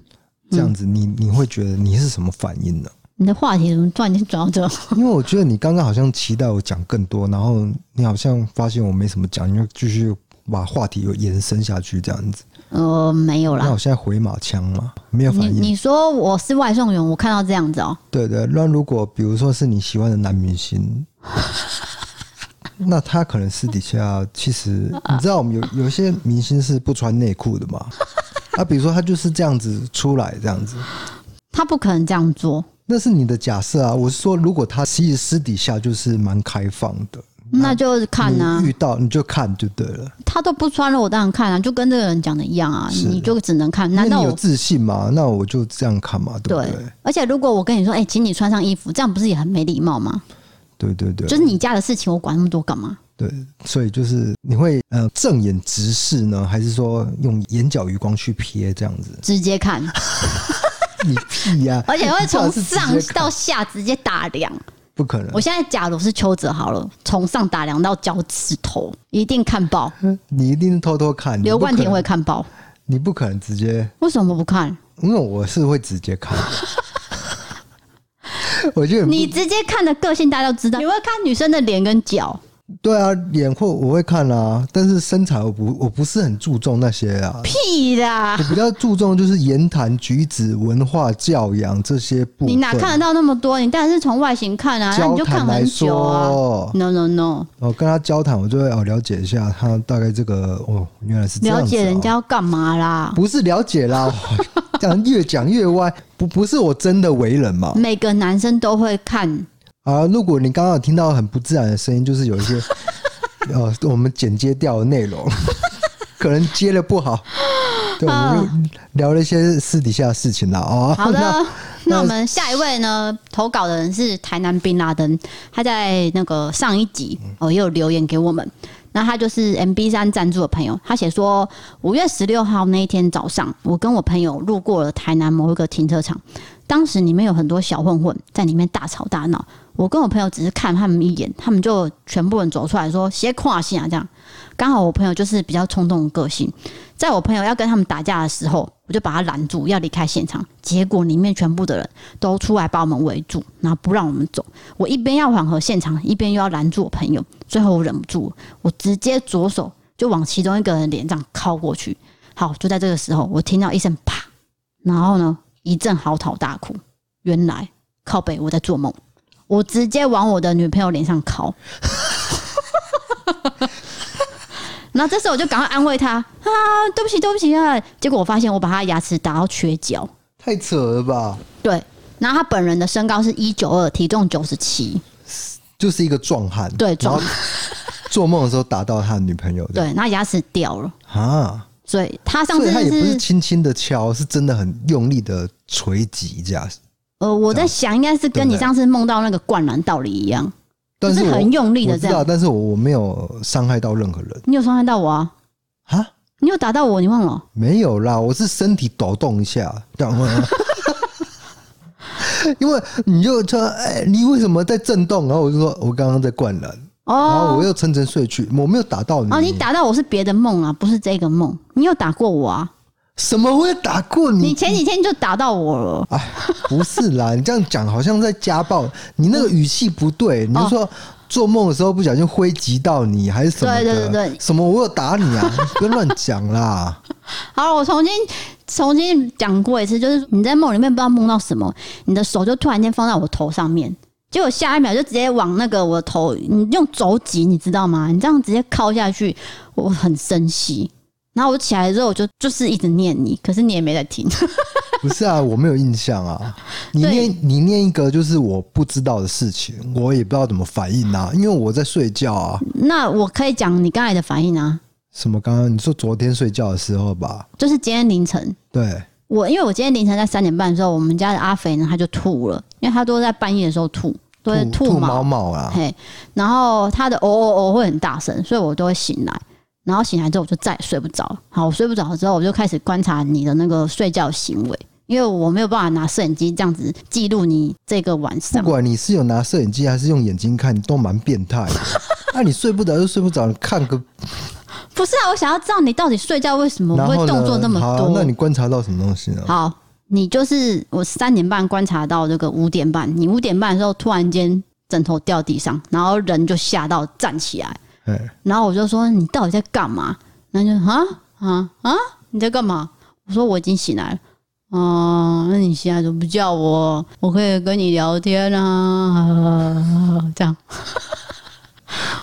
[SPEAKER 1] 这样子你，你你会觉得你是什么反应呢？
[SPEAKER 2] 你的话题怎么突然间转到这？*laughs* *laughs*
[SPEAKER 1] 因为我觉得你刚刚好像期待我讲更多，然后你好像发现我没什么讲，你就继续把话题又延伸下去这样子。
[SPEAKER 2] 呃，没有啦。
[SPEAKER 1] 那我现在回马枪嘛，没有反应。
[SPEAKER 2] 你，你说我是外送员，我看到这样子哦、喔。
[SPEAKER 1] 对，对对，那如果比如说是你喜欢的男明星，那他可能私底下 *laughs* 其实你知道，我们有有些明星是不穿内裤的嘛？*laughs* 啊，比如说他就是这样子出来这样子，
[SPEAKER 2] 他不可能这样做。
[SPEAKER 1] 那是你的假设啊！我是说，如果他其实私底下就是蛮开放的，
[SPEAKER 2] 那就看啊，
[SPEAKER 1] 遇到你就看就对了。
[SPEAKER 2] 他都不穿了，我当然看啊，就跟这个人讲的一样啊，你就只能看。难道你
[SPEAKER 1] 有自信吗？那我就这样看嘛，对不对？对，
[SPEAKER 2] 而且如果我跟你说，哎、欸，请你穿上衣服，这样不是也很没礼貌吗？
[SPEAKER 1] 对对对，
[SPEAKER 2] 就是你家的事情，我管那么多干嘛？
[SPEAKER 1] 对，所以就是你会呃正眼直视呢，还是说用眼角余光去瞥这样子？
[SPEAKER 2] 直接看。*laughs*
[SPEAKER 1] 你屁呀、啊！*laughs*
[SPEAKER 2] 而且会从上到下直接打量，
[SPEAKER 1] 不可能。
[SPEAKER 2] 我现在假如是邱泽好了，从上打量到脚趾头，一定看爆。*laughs*
[SPEAKER 1] 你一定偷偷看。
[SPEAKER 2] 刘冠廷会看爆，
[SPEAKER 1] 你不可能直接。
[SPEAKER 2] 为什么不看？
[SPEAKER 1] 因为我是会直接看。*laughs* 我觉得
[SPEAKER 2] 你直接看的个性大家都知道，你会看女生的脸跟脚。
[SPEAKER 1] 对啊，脸或我会看啊，但是身材我不我不是很注重那些啊。
[SPEAKER 2] 屁啦！
[SPEAKER 1] 我比较注重就是言谈举止、文化教养这些部分。
[SPEAKER 2] 你哪看得到那么多？你当然是从外形看啊，那你就看很久啊。No No No！
[SPEAKER 1] 我跟他交谈，我就会哦了解一下他大概这个哦原来是
[SPEAKER 2] 了解人家要干嘛啦？
[SPEAKER 1] 不是了解啦，这样越讲越歪。不不是我真的为人嘛？
[SPEAKER 2] 每个男生都会看。
[SPEAKER 1] 啊！如果你刚刚有听到很不自然的声音，就是有一些 *laughs* 呃，我们剪接掉的内容。*laughs* 可能接的不好。对，我们就聊了一些私底下的事情了哦。
[SPEAKER 2] 好的，那，那我们下一位呢？投稿的人是台南宾拉登，他在那个上一集哦也有留言给我们。那他就是 MB 三赞助的朋友，他写说五月十六号那一天早上，我跟我朋友路过了台南某一个停车场，当时里面有很多小混混在里面大吵大闹。我跟我朋友只是看他们一眼，他们就全部人走出来说：“先跨线啊！”这样，刚好我朋友就是比较冲动的个性，在我朋友要跟他们打架的时候，我就把他拦住，要离开现场。结果里面全部的人都出来把我们围住，然后不让我们走。我一边要缓和现场，一边又要拦住我朋友。最后我忍不住，我直接左手就往其中一个人脸上敲过去。好，就在这个时候，我听到一声啪，然后呢一阵嚎啕大哭。原来靠北我在做梦。我直接往我的女朋友脸上靠，*laughs* 然后这时候我就赶快安慰他啊，对不起，对不起啊！结果我发现我把他牙齿打到缺角，
[SPEAKER 1] 太扯了吧？
[SPEAKER 2] 对，然后他本人的身高是一九二，体重九十七，
[SPEAKER 1] 就是一个壮汉。
[SPEAKER 2] 对，壮汉 *laughs*
[SPEAKER 1] 做梦的时候打到他的女朋友，
[SPEAKER 2] 对，那牙齿掉了
[SPEAKER 1] 啊！
[SPEAKER 2] 所以他上次
[SPEAKER 1] 他也不是轻轻的敲，是真的很用力的锤击这样。
[SPEAKER 2] 呃，我在想，应该是跟你上次梦到那个灌篮道理一样，
[SPEAKER 1] 但是
[SPEAKER 2] 很用力的这样。
[SPEAKER 1] 但是我我没有伤害到任何人。
[SPEAKER 2] 你有伤害到我啊？
[SPEAKER 1] 啊？
[SPEAKER 2] 你有打到我？你忘了？
[SPEAKER 1] 没有啦，我是身体抖动一下，这样。*laughs* 因为你就说，哎，你为什么在震动？然后我就说，我刚刚在灌篮。哦。然后我又沉沉睡去，我没有打到你。
[SPEAKER 2] 哦，你打到我是别的梦啊，不是这个梦。你有打过我啊？
[SPEAKER 1] 什么会打过你？
[SPEAKER 2] 你前几天就打到我了。哎，
[SPEAKER 1] 不是啦，你这样讲好像在家暴，你那个语气不对。你就说做梦的时候不小心挥击到你，还是什么的？对对对对，什么我有打你啊？*laughs* 不要乱讲啦。
[SPEAKER 2] 好，我重新重新讲过一次，就是你在梦里面不知道梦到什么，你的手就突然间放在我头上面，结果下一秒就直接往那个我的头，你用肘击，你知道吗？你这样直接敲下去，我很生气。然后我起来之后，我就就是一直念你，可是你也没在听。*laughs*
[SPEAKER 1] 不是啊，我没有印象啊。你念你念一个就是我不知道的事情，我也不知道怎么反应啊，因为我在睡觉啊。
[SPEAKER 2] 那我可以讲你刚才的反应啊。
[SPEAKER 1] 什么？刚刚你说昨天睡觉的时候吧？
[SPEAKER 2] 就是今天凌晨。
[SPEAKER 1] 对。
[SPEAKER 2] 我因为我今天凌晨在三点半的时候，我们家的阿肥呢他就吐了，因为他都在半夜的时候吐，都会吐
[SPEAKER 1] 吐毛毛啊。
[SPEAKER 2] 嘿，然后他的哦哦哦会很大声，所以我都会醒来。然后醒来之后，我就再也睡不着。好，我睡不着之后，我就开始观察你的那个睡觉行为，因为我没有办法拿摄影机这样子记录你这个晚上。
[SPEAKER 1] 不管你是有拿摄影机还是用眼睛看，都蛮变态的。*laughs* 那、啊、你睡不着就睡不着，你看个
[SPEAKER 2] 不是啊？我想要知道你到底睡觉为什么会动作那么多？
[SPEAKER 1] 那你观察到什么东西呢？
[SPEAKER 2] 好，你就是我三点半观察到这个五点半，你五点半的时候突然间枕头掉地上，然后人就吓到站起来。然后我就说，你到底在干嘛？那就啊啊啊！你在干嘛？我说我已经醒来了。哦、嗯，那你现在怎么不叫我？我可以跟你聊天啊。*laughs* 这样，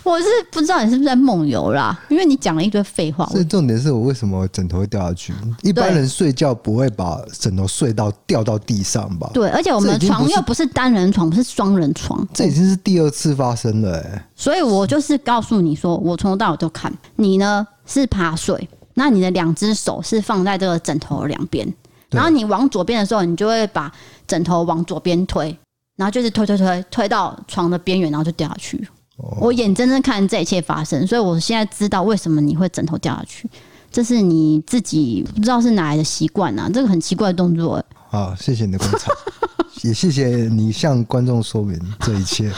[SPEAKER 2] 我是不知道你是不是在梦游啦，因为你讲了一堆废话。
[SPEAKER 1] 所以重点是我为什么枕头会掉下去？一般人睡觉不会把枕头睡到掉到地上吧？
[SPEAKER 2] 对，而且我们的床又不是单人床，不是双人床。
[SPEAKER 1] 这已经是第二次发生了、欸，
[SPEAKER 2] 所以我就是告诉你说，我从头到尾都看你呢是趴睡，那你的两只手是放在这个枕头的两边，然后你往左边的时候，你就会把枕头往左边推，然后就是推推推推到床的边缘，然后就掉下去。我眼睁睁看这一切发生，所以我现在知道为什么你会枕头掉下去，这是你自己不知道是哪来的习惯啊，这个很奇怪的动作。
[SPEAKER 1] 好，谢谢你的观察，也谢谢你向观众说明这一切。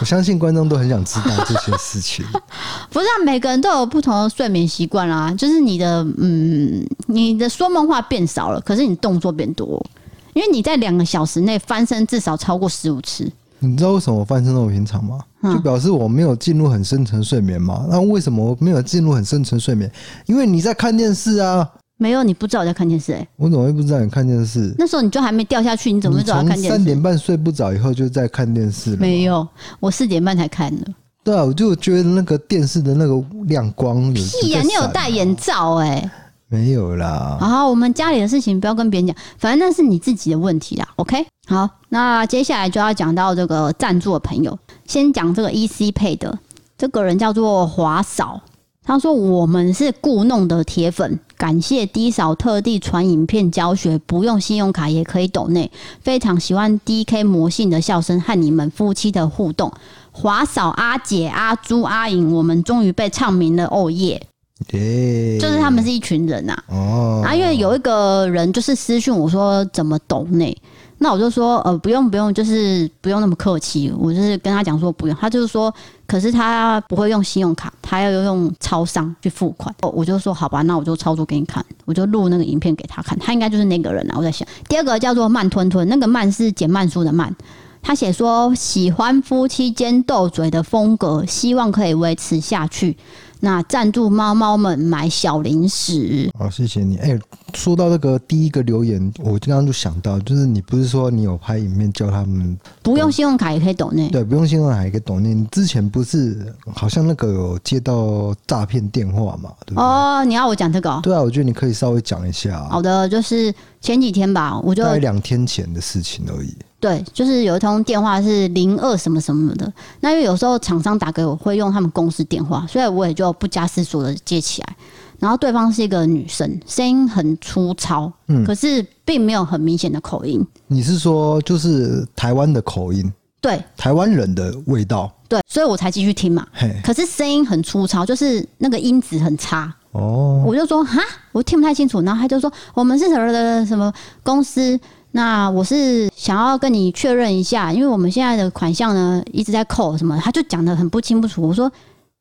[SPEAKER 1] 我相信观众都很想知道这些事情。*laughs*
[SPEAKER 2] 不是啊，每个人都有不同的睡眠习惯啦，就是你的嗯，你的说梦话变少了，可是你动作变多，因为你在两个小时内翻身至少超过十五次。
[SPEAKER 1] 你知道为什么我翻身那么平常吗？就表示我没有进入很深层睡眠嘛。那为什么我没有进入很深层睡眠？因为你在看电视啊。
[SPEAKER 2] 没有，你不知道我在看电视哎、欸。
[SPEAKER 1] 我怎么会不知道你看电视？
[SPEAKER 2] 那时候你就还没掉下去，你怎么会知道看电视？
[SPEAKER 1] 三点半睡不着以后就在看电视了。
[SPEAKER 2] 没有，我四点半才看的。
[SPEAKER 1] 对啊，我就觉得那个电视的那个亮光有
[SPEAKER 2] 屁呀、啊！你有戴眼罩哎、欸？
[SPEAKER 1] 没有啦。
[SPEAKER 2] 好，我们家里的事情不要跟别人讲，反正那是你自己的问题啦。OK。好，那接下来就要讲到这个赞助的朋友。先讲这个 EC Pay 的这个人叫做华嫂，他说：“我们是故弄的铁粉，感谢 D 嫂特地传影片教学，不用信用卡也可以抖内。非常喜欢 DK 魔性的笑声和你们夫妻的互动。华嫂、阿姐、阿朱、阿颖，我们终于被唱名了，哦耶！就是他们是一群人呐。哦，啊，因为有一个人就是私讯我说怎么抖呢。”那我就说，呃，不用不用，就是不用那么客气。我就是跟他讲说不用，他就是说，可是他不会用信用卡，他要用超商去付款。我就说好吧，那我就操作给你看，我就录那个影片给他看，他应该就是那个人啊。我在想，第二个叫做慢吞吞，那个慢是减慢书的慢。他写说喜欢夫妻间斗嘴的风格，希望可以维持下去。那赞助猫猫们买小零食，
[SPEAKER 1] 好，谢谢你。哎、欸，说到这个第一个留言，我刚刚就想到，就是你不是说你有拍影片叫他们
[SPEAKER 2] 不用信用卡也可以抖内？
[SPEAKER 1] 对，不用信用卡也可以抖内。你之前不是好像那个有接到诈骗电话嘛？对不对？
[SPEAKER 2] 哦，你要我讲这个、哦？
[SPEAKER 1] 对啊，我觉得你可以稍微讲一下。
[SPEAKER 2] 好的，就是前几天吧，我就大概
[SPEAKER 1] 两天前的事情而已。
[SPEAKER 2] 对，就是有一通电话是零二什么什么的。那因为有时候厂商打给我会用他们公司电话，所以我也就不加思索的接起来。然后对方是一个女生，声音很粗糙，嗯，可是并没有很明显的口音。
[SPEAKER 1] 你是说就是台湾的口音？
[SPEAKER 2] 对，
[SPEAKER 1] 台湾人的味道。
[SPEAKER 2] 对，所以我才继续听嘛。可是声音很粗糙，就是那个音质很差。哦，我就说哈，我听不太清楚。然后他就说我们是什么的什么公司。那我是想要跟你确认一下，因为我们现在的款项呢一直在扣什么，他就讲的很不清不楚。我说，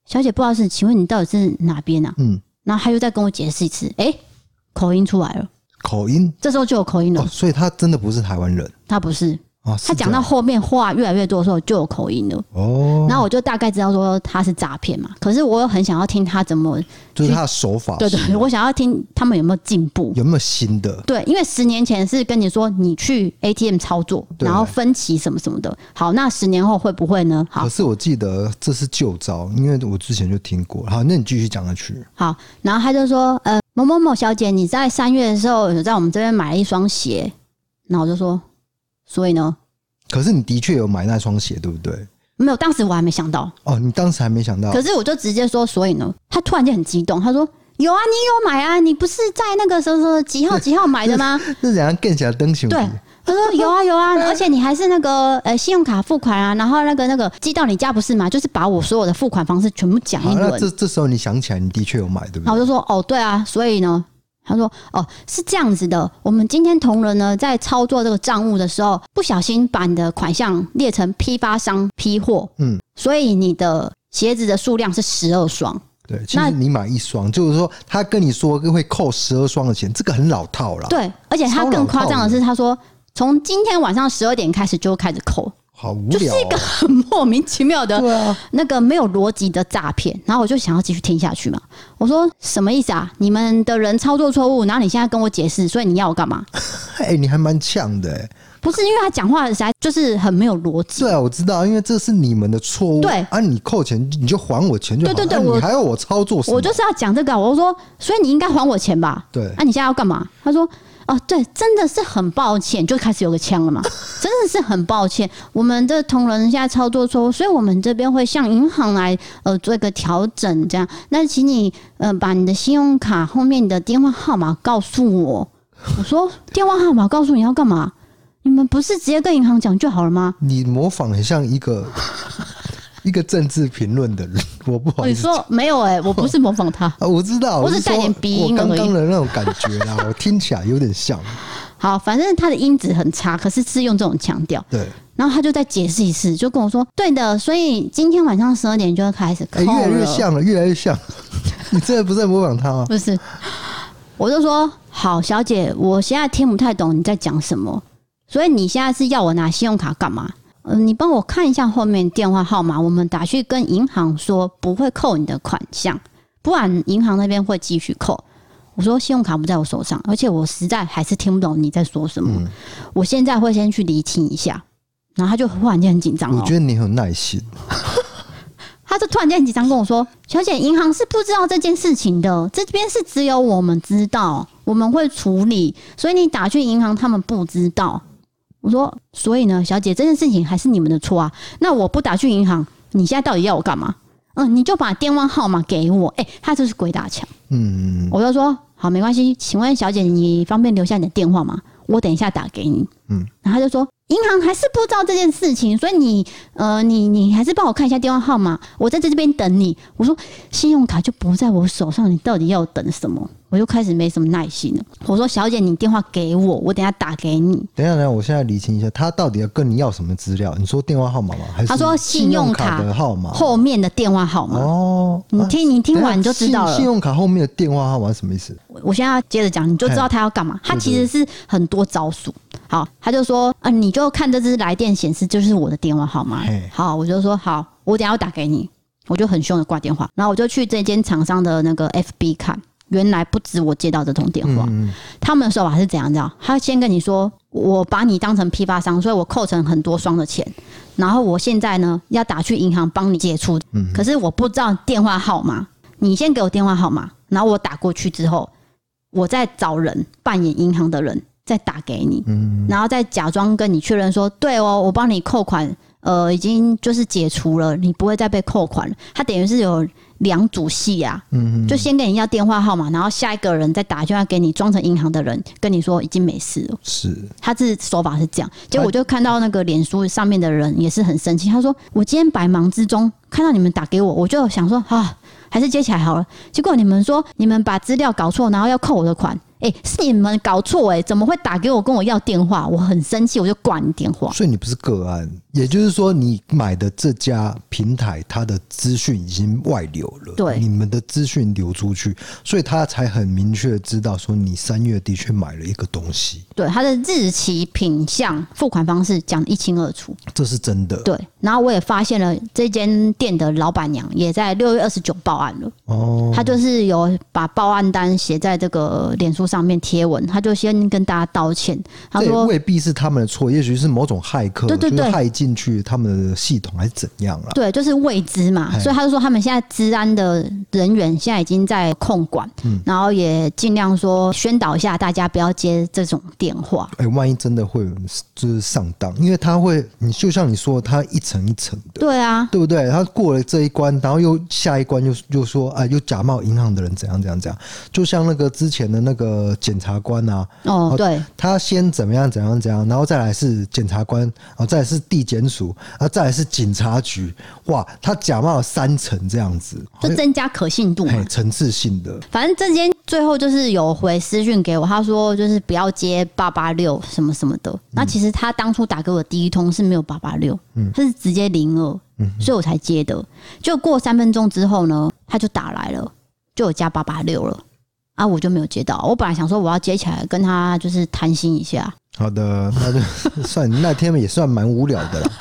[SPEAKER 2] 小姐不好意思，请问你到底是哪边啊？嗯，然后他又再跟我解释一次，哎、欸，口音出来了，
[SPEAKER 1] 口音，
[SPEAKER 2] 这时候就有口音了，哦、
[SPEAKER 1] 所以他真的不是台湾人，
[SPEAKER 2] 他不是。哦、他讲到后面话越来越多的时候，就有口音了。哦，然后我就大概知道说他是诈骗嘛。可是我又很想要听他怎么，
[SPEAKER 1] 就是他的手法。
[SPEAKER 2] 对，对对，我想要听他们有没有进步，
[SPEAKER 1] 有没有新的。
[SPEAKER 2] 对，因为十年前是跟你说你去 ATM 操作，然后分期什么什么的。好，那十年后会不会呢？好，
[SPEAKER 1] 可是我记得这是旧招，因为我之前就听过。好，那你继续讲下去。
[SPEAKER 2] 好，然后他就说，呃，某某某小姐，你在三月的时候有在我们这边买了一双鞋。那我就说，所以呢？
[SPEAKER 1] 可是你的确有买那双鞋，对不对？
[SPEAKER 2] 没有，当时我还没想到。
[SPEAKER 1] 哦，你当时还没想到。
[SPEAKER 2] 可是我就直接说，所以呢？他突然间很激动，他说：“有啊，你有买啊，你不是在那个什么什么几号几号买的吗？” *laughs*
[SPEAKER 1] 是怎样更起来登行？*laughs*
[SPEAKER 2] 对，他说有啊有啊，*laughs* 而且你还是那个呃信用卡付款啊，然后那个那个寄到你家不是吗？就是把我所有的付款方式全部讲一轮。
[SPEAKER 1] 这这时候你想起来，你的确有买，对不对？
[SPEAKER 2] 然后我就说：“哦，对啊，所以呢？”他说：“哦，是这样子的，我们今天同仁呢在操作这个账务的时候，不小心把你的款项列成批发商批货，嗯，所以你的鞋子的数量是十二双。
[SPEAKER 1] 对，其实你买一双，就是说他跟你说会扣十二双的钱，这个很老套了。
[SPEAKER 2] 对，而且他更夸张的是，他说从今天晚上十二点开始就开始扣。”
[SPEAKER 1] 好无聊，
[SPEAKER 2] 就是一个很莫名其妙的，那个没有逻辑的诈骗。然后我就想要继续听下去嘛。我说什么意思啊？你们的人操作错误，然后你现在跟我解释，所以你要我干嘛？*laughs*
[SPEAKER 1] 哎，你还蛮呛的哎。
[SPEAKER 2] 不是因为他讲话实在就是很没有逻辑。
[SPEAKER 1] 对啊，我知道，因为这是你们的错误。
[SPEAKER 2] 对
[SPEAKER 1] 啊，你扣钱你就还我钱就好。
[SPEAKER 2] 对对对，你
[SPEAKER 1] 还要我操作什么？
[SPEAKER 2] 我就是要讲这个。我说，所以你应该还我钱吧？
[SPEAKER 1] 对。
[SPEAKER 2] 啊，你现在要干嘛？他说。哦，对，真的是很抱歉，就开始有个枪了嘛，*laughs* 真的是很抱歉，我们的同仁现在操作错误，所以我们这边会向银行来呃做一个调整，这样，那请你呃把你的信用卡后面的电话号码告诉我。我说电话号码告诉你要干嘛？你们不是直接跟银行讲就好了吗？
[SPEAKER 1] 你模仿很像一个。*laughs* 一个政治评论的人，我不好意思。
[SPEAKER 2] 你说没有哎、欸，我不是模仿他。
[SPEAKER 1] 啊，我知道，
[SPEAKER 2] 我是带点鼻音而已。
[SPEAKER 1] 刚刚的那种感觉啦，*laughs* 我听起来有点像。
[SPEAKER 2] 好，反正他的音质很差，可是是用这种腔调。
[SPEAKER 1] 对。
[SPEAKER 2] 然后他就再解释一次，就跟我说：“对的，所以今天晚上十二点就要开始。”哎，越来越像了，越来越像。*laughs* 你真的不是在模仿他吗？不是，我就说好，小姐，我现在听不太懂你在讲什么，所以你现在是要我拿信用卡干嘛？嗯、呃，你帮我看一下后面电话号码，我们打去跟银行说不会扣你的款项，不然银行那边会继续扣。我说信用卡不在我手上，而且我实在还是听不懂你在说什么。嗯、我现在会先去厘清一下，然后他就忽然间很紧张。
[SPEAKER 1] 我觉得你很耐心。*laughs*
[SPEAKER 2] 他就突然间很紧张跟我说：“小姐，银行是不知道这件事情的，这边是只有我们知道，我们会处理，所以你打去银行，他们不知道。”我说，所以呢，小姐，这件事情还是你们的错啊。那我不打去银行，你现在到底要我干嘛？嗯，你就把电话号码给我。哎、欸，他就是鬼打墙。
[SPEAKER 1] 嗯，
[SPEAKER 2] 我就说好，没关系。请问小姐，你方便留下你的电话吗？我等一下打给你。
[SPEAKER 1] 嗯，
[SPEAKER 2] 然后他就说。银行还是不知道这件事情，所以你呃，你你还是帮我看一下电话号码，我在这这边等你。我说信用卡就不在我手上，你到底要等什么？我就开始没什么耐心了。我说小姐，你电话给我，我等下打给你。
[SPEAKER 1] 等一下，等一下，我现在理清一下，他到底要跟你要什么资料？你说电话号码吗？还是
[SPEAKER 2] 他说信用卡
[SPEAKER 1] 的号码
[SPEAKER 2] 后面的电话号码？
[SPEAKER 1] 哦，
[SPEAKER 2] 你听，你听完你就知道了。
[SPEAKER 1] 信，用卡后面的电话号码是什么意思？
[SPEAKER 2] 我现在要接着讲，你就知道他要干嘛。他其实是很多招数。好，他就说啊，你就看这只来电显示就是我的电话号码。好，我就说好，我等下要打给你，我就很凶的挂电话，然后我就去这间厂商的那个 FB 看。原来不止我接到这通电话，嗯嗯，他们的手法是怎样？知道？他先跟你说，我把你当成批发商，所以我扣成很多双的钱，然后我现在呢要打去银行帮你解除，可是我不知道电话号码，你先给我电话号码，然后我打过去之后，我再找人扮演银行的人再打给你，然后再假装跟你确认说，对哦，我帮你扣款，呃，已经就是解除了，你不会再被扣款了。他等于是有。两组戏啊，嗯，就先跟你要电话号码，然后下一个人再打电话给你，装成银行的人跟你说已经没事了。
[SPEAKER 1] 是，
[SPEAKER 2] 他是手法是这样。结果我就看到那个脸书上面的人也是很生气，他说：“我今天百忙之中看到你们打给我，我就想说啊，还是接起来好了。结果你们说你们把资料搞错，然后要扣我的款。”哎、欸，是你们搞错哎、欸，怎么会打给我跟我要电话？我很生气，我就挂你电话。
[SPEAKER 1] 所以你不是个案，也就是说你买的这家平台，它的资讯已经外流了。
[SPEAKER 2] 对，
[SPEAKER 1] 你们的资讯流出去，所以他才很明确知道说你三月的确买了一个东西。
[SPEAKER 2] 对，他的日期、品相、付款方式讲一清二楚，
[SPEAKER 1] 这是真的。
[SPEAKER 2] 对，然后我也发现了这间店的老板娘也在六月二十九报案了。哦，他就是有把报案单写在这个脸书上。面贴文，他就先跟大家道歉。他说
[SPEAKER 1] 未必是他们的错，也许是某种骇客，
[SPEAKER 2] 对对对，
[SPEAKER 1] 骇进去他们的系统还是怎样了？
[SPEAKER 2] 对，就是未知嘛。所以他就说，他们现在治安的人员现在已经在控管，嗯，然后也尽量说宣导一下大家不要接这种电话。
[SPEAKER 1] 哎，万一真的会就是上当，因为他会，你就像你说，他一层一层的，
[SPEAKER 2] 对啊，
[SPEAKER 1] 对不对？他过了这一关，然后又下一关又又说，哎，又假冒银行的人怎样怎样怎样，就像那个之前的那个。检察官啊，
[SPEAKER 2] 哦，对，
[SPEAKER 1] 他先怎么样怎样怎样，然后再来是检察官，然后，再来是地检署，然后，再来是警察局，哇，他假冒了三层这样子，
[SPEAKER 2] 就增加可信度嘛，
[SPEAKER 1] 层次性的。
[SPEAKER 2] 反正这间最后就是有回私讯给我，他说就是不要接八八六什么什么的。嗯、那其实他当初打给我第一通是没有八八六，嗯，他是直接零二，嗯，所以我才接的。就过三分钟之后呢，他就打来了，就有加八八六了。啊，我就没有接到。我本来想说我要接起来跟他就是谈心一下。
[SPEAKER 1] 好的，那就 *laughs* 算那天也算蛮无聊的了。*laughs*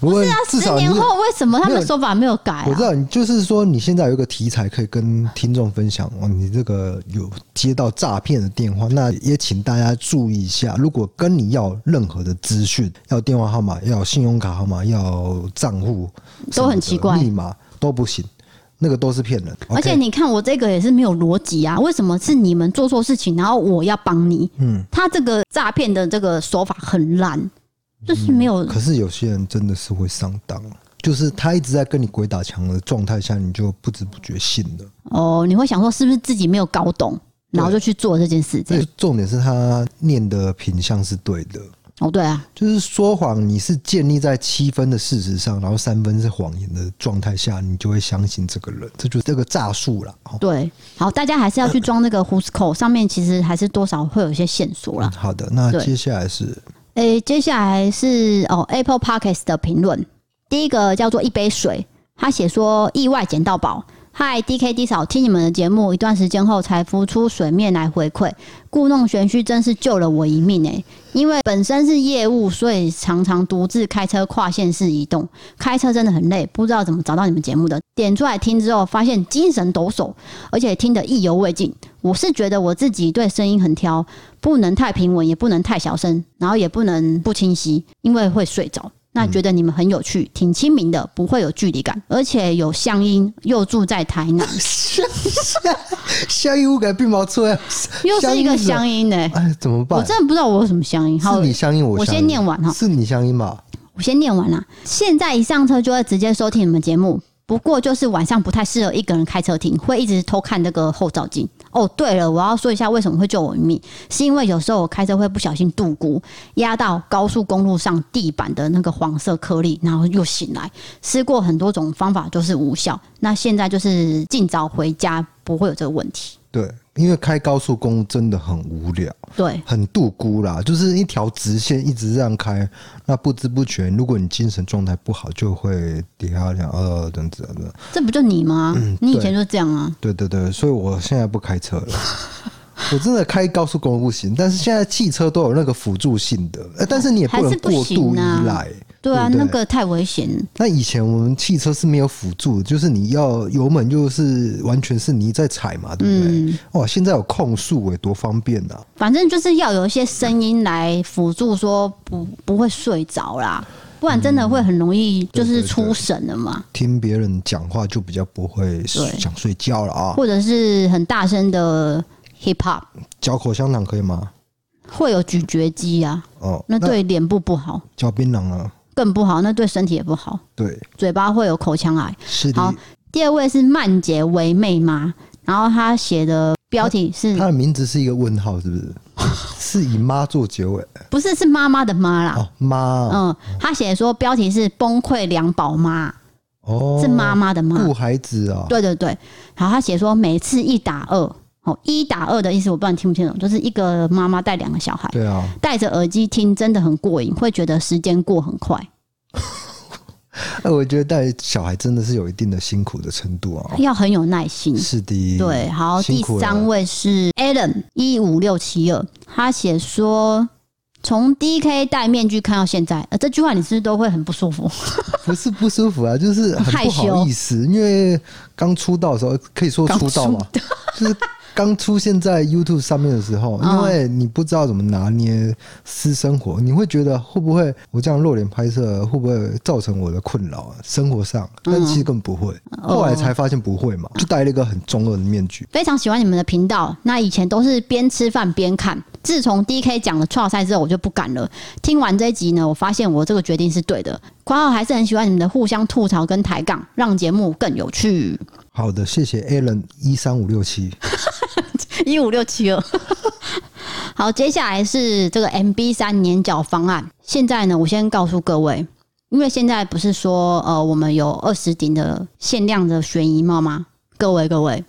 [SPEAKER 2] 不过十年后为什么他们说法没有改啊？
[SPEAKER 1] 我知道，你就是说你现在有一个题材可以跟听众分享哦。你这个有接到诈骗的电话，那也请大家注意一下。如果跟你要任何的资讯，要电话号码、要信用卡号码、要账户，
[SPEAKER 2] 都很奇怪，
[SPEAKER 1] 密码都不行。那个都是骗人，
[SPEAKER 2] 而且你看我这个也是没有逻辑啊！为什么是你们做错事情，然后我要帮你？嗯，他这个诈骗的这个手法很烂，就是没有。
[SPEAKER 1] 可是有些人真的是会上当，就是他一直在跟你鬼打墙的状态下，你就不知不觉信了。
[SPEAKER 2] 哦，你会想说是不是自己没有搞懂，然后就去做这件事？这
[SPEAKER 1] 重点是他念的品相是对的。
[SPEAKER 2] 哦，对啊，
[SPEAKER 1] 就是说谎，你是建立在七分的事实上，然后三分是谎言的状态下，你就会相信这个人，这就是这个诈术了。
[SPEAKER 2] 对，好，大家还是要去装那个 Whoscall，上面其实还是多少会有一些线索啦。
[SPEAKER 1] 好的，那接下来是，
[SPEAKER 2] 诶，接下来是哦，Apple Podcast 的评论，第一个叫做一杯水，他写说意外捡到宝。嗨，D K D 嫂，听你们的节目一段时间后才浮出水面来回馈，故弄玄虚真是救了我一命诶！因为本身是业务，所以常常独自开车跨县市移动，开车真的很累，不知道怎么找到你们节目的。点出来听之后，发现精神抖擞，而且听得意犹未尽。我是觉得我自己对声音很挑，不能太平稳，也不能太小声，然后也不能不清晰，因为会睡着。那觉得你们很有趣，挺亲民的，不会有距离感，而且有乡音，又住在台南。*laughs*
[SPEAKER 1] 乡音我感觉并毛错呀，
[SPEAKER 2] 又是一个乡音呢、欸。
[SPEAKER 1] 哎，怎么办？
[SPEAKER 2] 我真的不知道我有什么乡音。好，
[SPEAKER 1] 是你乡音，我
[SPEAKER 2] 我先念完哈。
[SPEAKER 1] 是你乡音吧？
[SPEAKER 2] 我先念完啦。现在一上车就会直接收听你们节目。不过就是晚上不太适合一个人开车听，会一直偷看那个后照镜。哦，对了，我要说一下为什么会救我一命，是因为有时候我开车会不小心度估压到高速公路上地板的那个黄色颗粒，然后又醒来。试过很多种方法都是无效，那现在就是尽早回家，不会有这个问题。
[SPEAKER 1] 对，因为开高速公路真的很无聊，
[SPEAKER 2] 对，
[SPEAKER 1] 很度孤啦，就是一条直线一直这样开，那不知不觉，如果你精神状态不好，就会跌下两呃等等的。
[SPEAKER 2] 这不就你吗？嗯，你以前就这样啊？
[SPEAKER 1] 对对对，所以我现在不开车了。*laughs* 我真的开高速公路不行，但是现在汽车都有那个辅助性的，但是你也不能过度依赖。
[SPEAKER 2] 对啊，对对，那个太危险。
[SPEAKER 1] 那以前我们汽车是没有辅助，就是你要油门就是完全是你在踩嘛，对不对？嗯、哇，现在有控速哎，多方便啊！
[SPEAKER 2] 反正就是要有一些声音来辅助，说不不会睡着啦，不然真的会很容易就是出神了嘛。
[SPEAKER 1] 嗯、对对对，听别人讲话就比较不会想睡觉了啊，
[SPEAKER 2] 或者是很大声的 hip hop，
[SPEAKER 1] 嚼口香糖可以吗？
[SPEAKER 2] 会有咀嚼肌啊，哦，那对脸部不好。
[SPEAKER 1] 嚼槟榔啊。
[SPEAKER 2] 更不好，那对身体也不好。
[SPEAKER 1] 对，
[SPEAKER 2] 嘴巴会有口腔癌。
[SPEAKER 1] 是的。
[SPEAKER 2] 好，第二位是曼姐为妹妈，然后她写的标题是
[SPEAKER 1] 她的名字是一个问号，是不是？*laughs* 是以妈做结尾？
[SPEAKER 2] 不是，是妈妈的妈啦。
[SPEAKER 1] 哦，妈。
[SPEAKER 2] 嗯，她写说标题是崩溃两宝妈。哦，是妈妈的妈。
[SPEAKER 1] 顾孩子啊。
[SPEAKER 2] 对对对。好，她写说每次一打二。哦，一打二的意思我不知道你听不听懂，就是一个妈妈带两个小孩，
[SPEAKER 1] 对啊，
[SPEAKER 2] 戴着耳机听真的很过瘾，会觉得时间过很快。*laughs*
[SPEAKER 1] 哎，我觉得带小孩真的是有一定的辛苦的程度啊，
[SPEAKER 2] 要很有耐心。
[SPEAKER 1] 是的，
[SPEAKER 2] 对，好，第三位是 Alan 一五六七二，他写说从 DK 戴面具看到现在，呃，这句话你是不是都会很不舒服？*laughs*
[SPEAKER 1] 不是不舒服啊，就是很不好意思，因为刚出道的时候可以说出道嘛，*laughs* 就是。刚出现在 YouTube 上面的时候，因为你不知道怎么拿捏私生活，你会觉得会不会我这样露脸拍摄会不会造成我的困扰？生活上，但其实根本不会。后来才发现不会嘛，就戴了一个很中二的面具。
[SPEAKER 2] 非常喜欢你们的频道，那以前都是边吃饭边看，自从 DK 讲了创赛之后，我就不敢了。听完这一集呢，我发现我这个决定是对的。括号还是很喜欢你们的互相吐槽跟抬杠，让节目更有趣。
[SPEAKER 1] 好的，谢谢 Alan 一三五六七。*laughs*
[SPEAKER 2] 一五六七二，*laughs* 好，接下来是这个 MB 三年缴方案。现在呢，我先告诉各位，因为现在不是说呃，我们有二十顶的限量的悬疑帽吗？各位各位，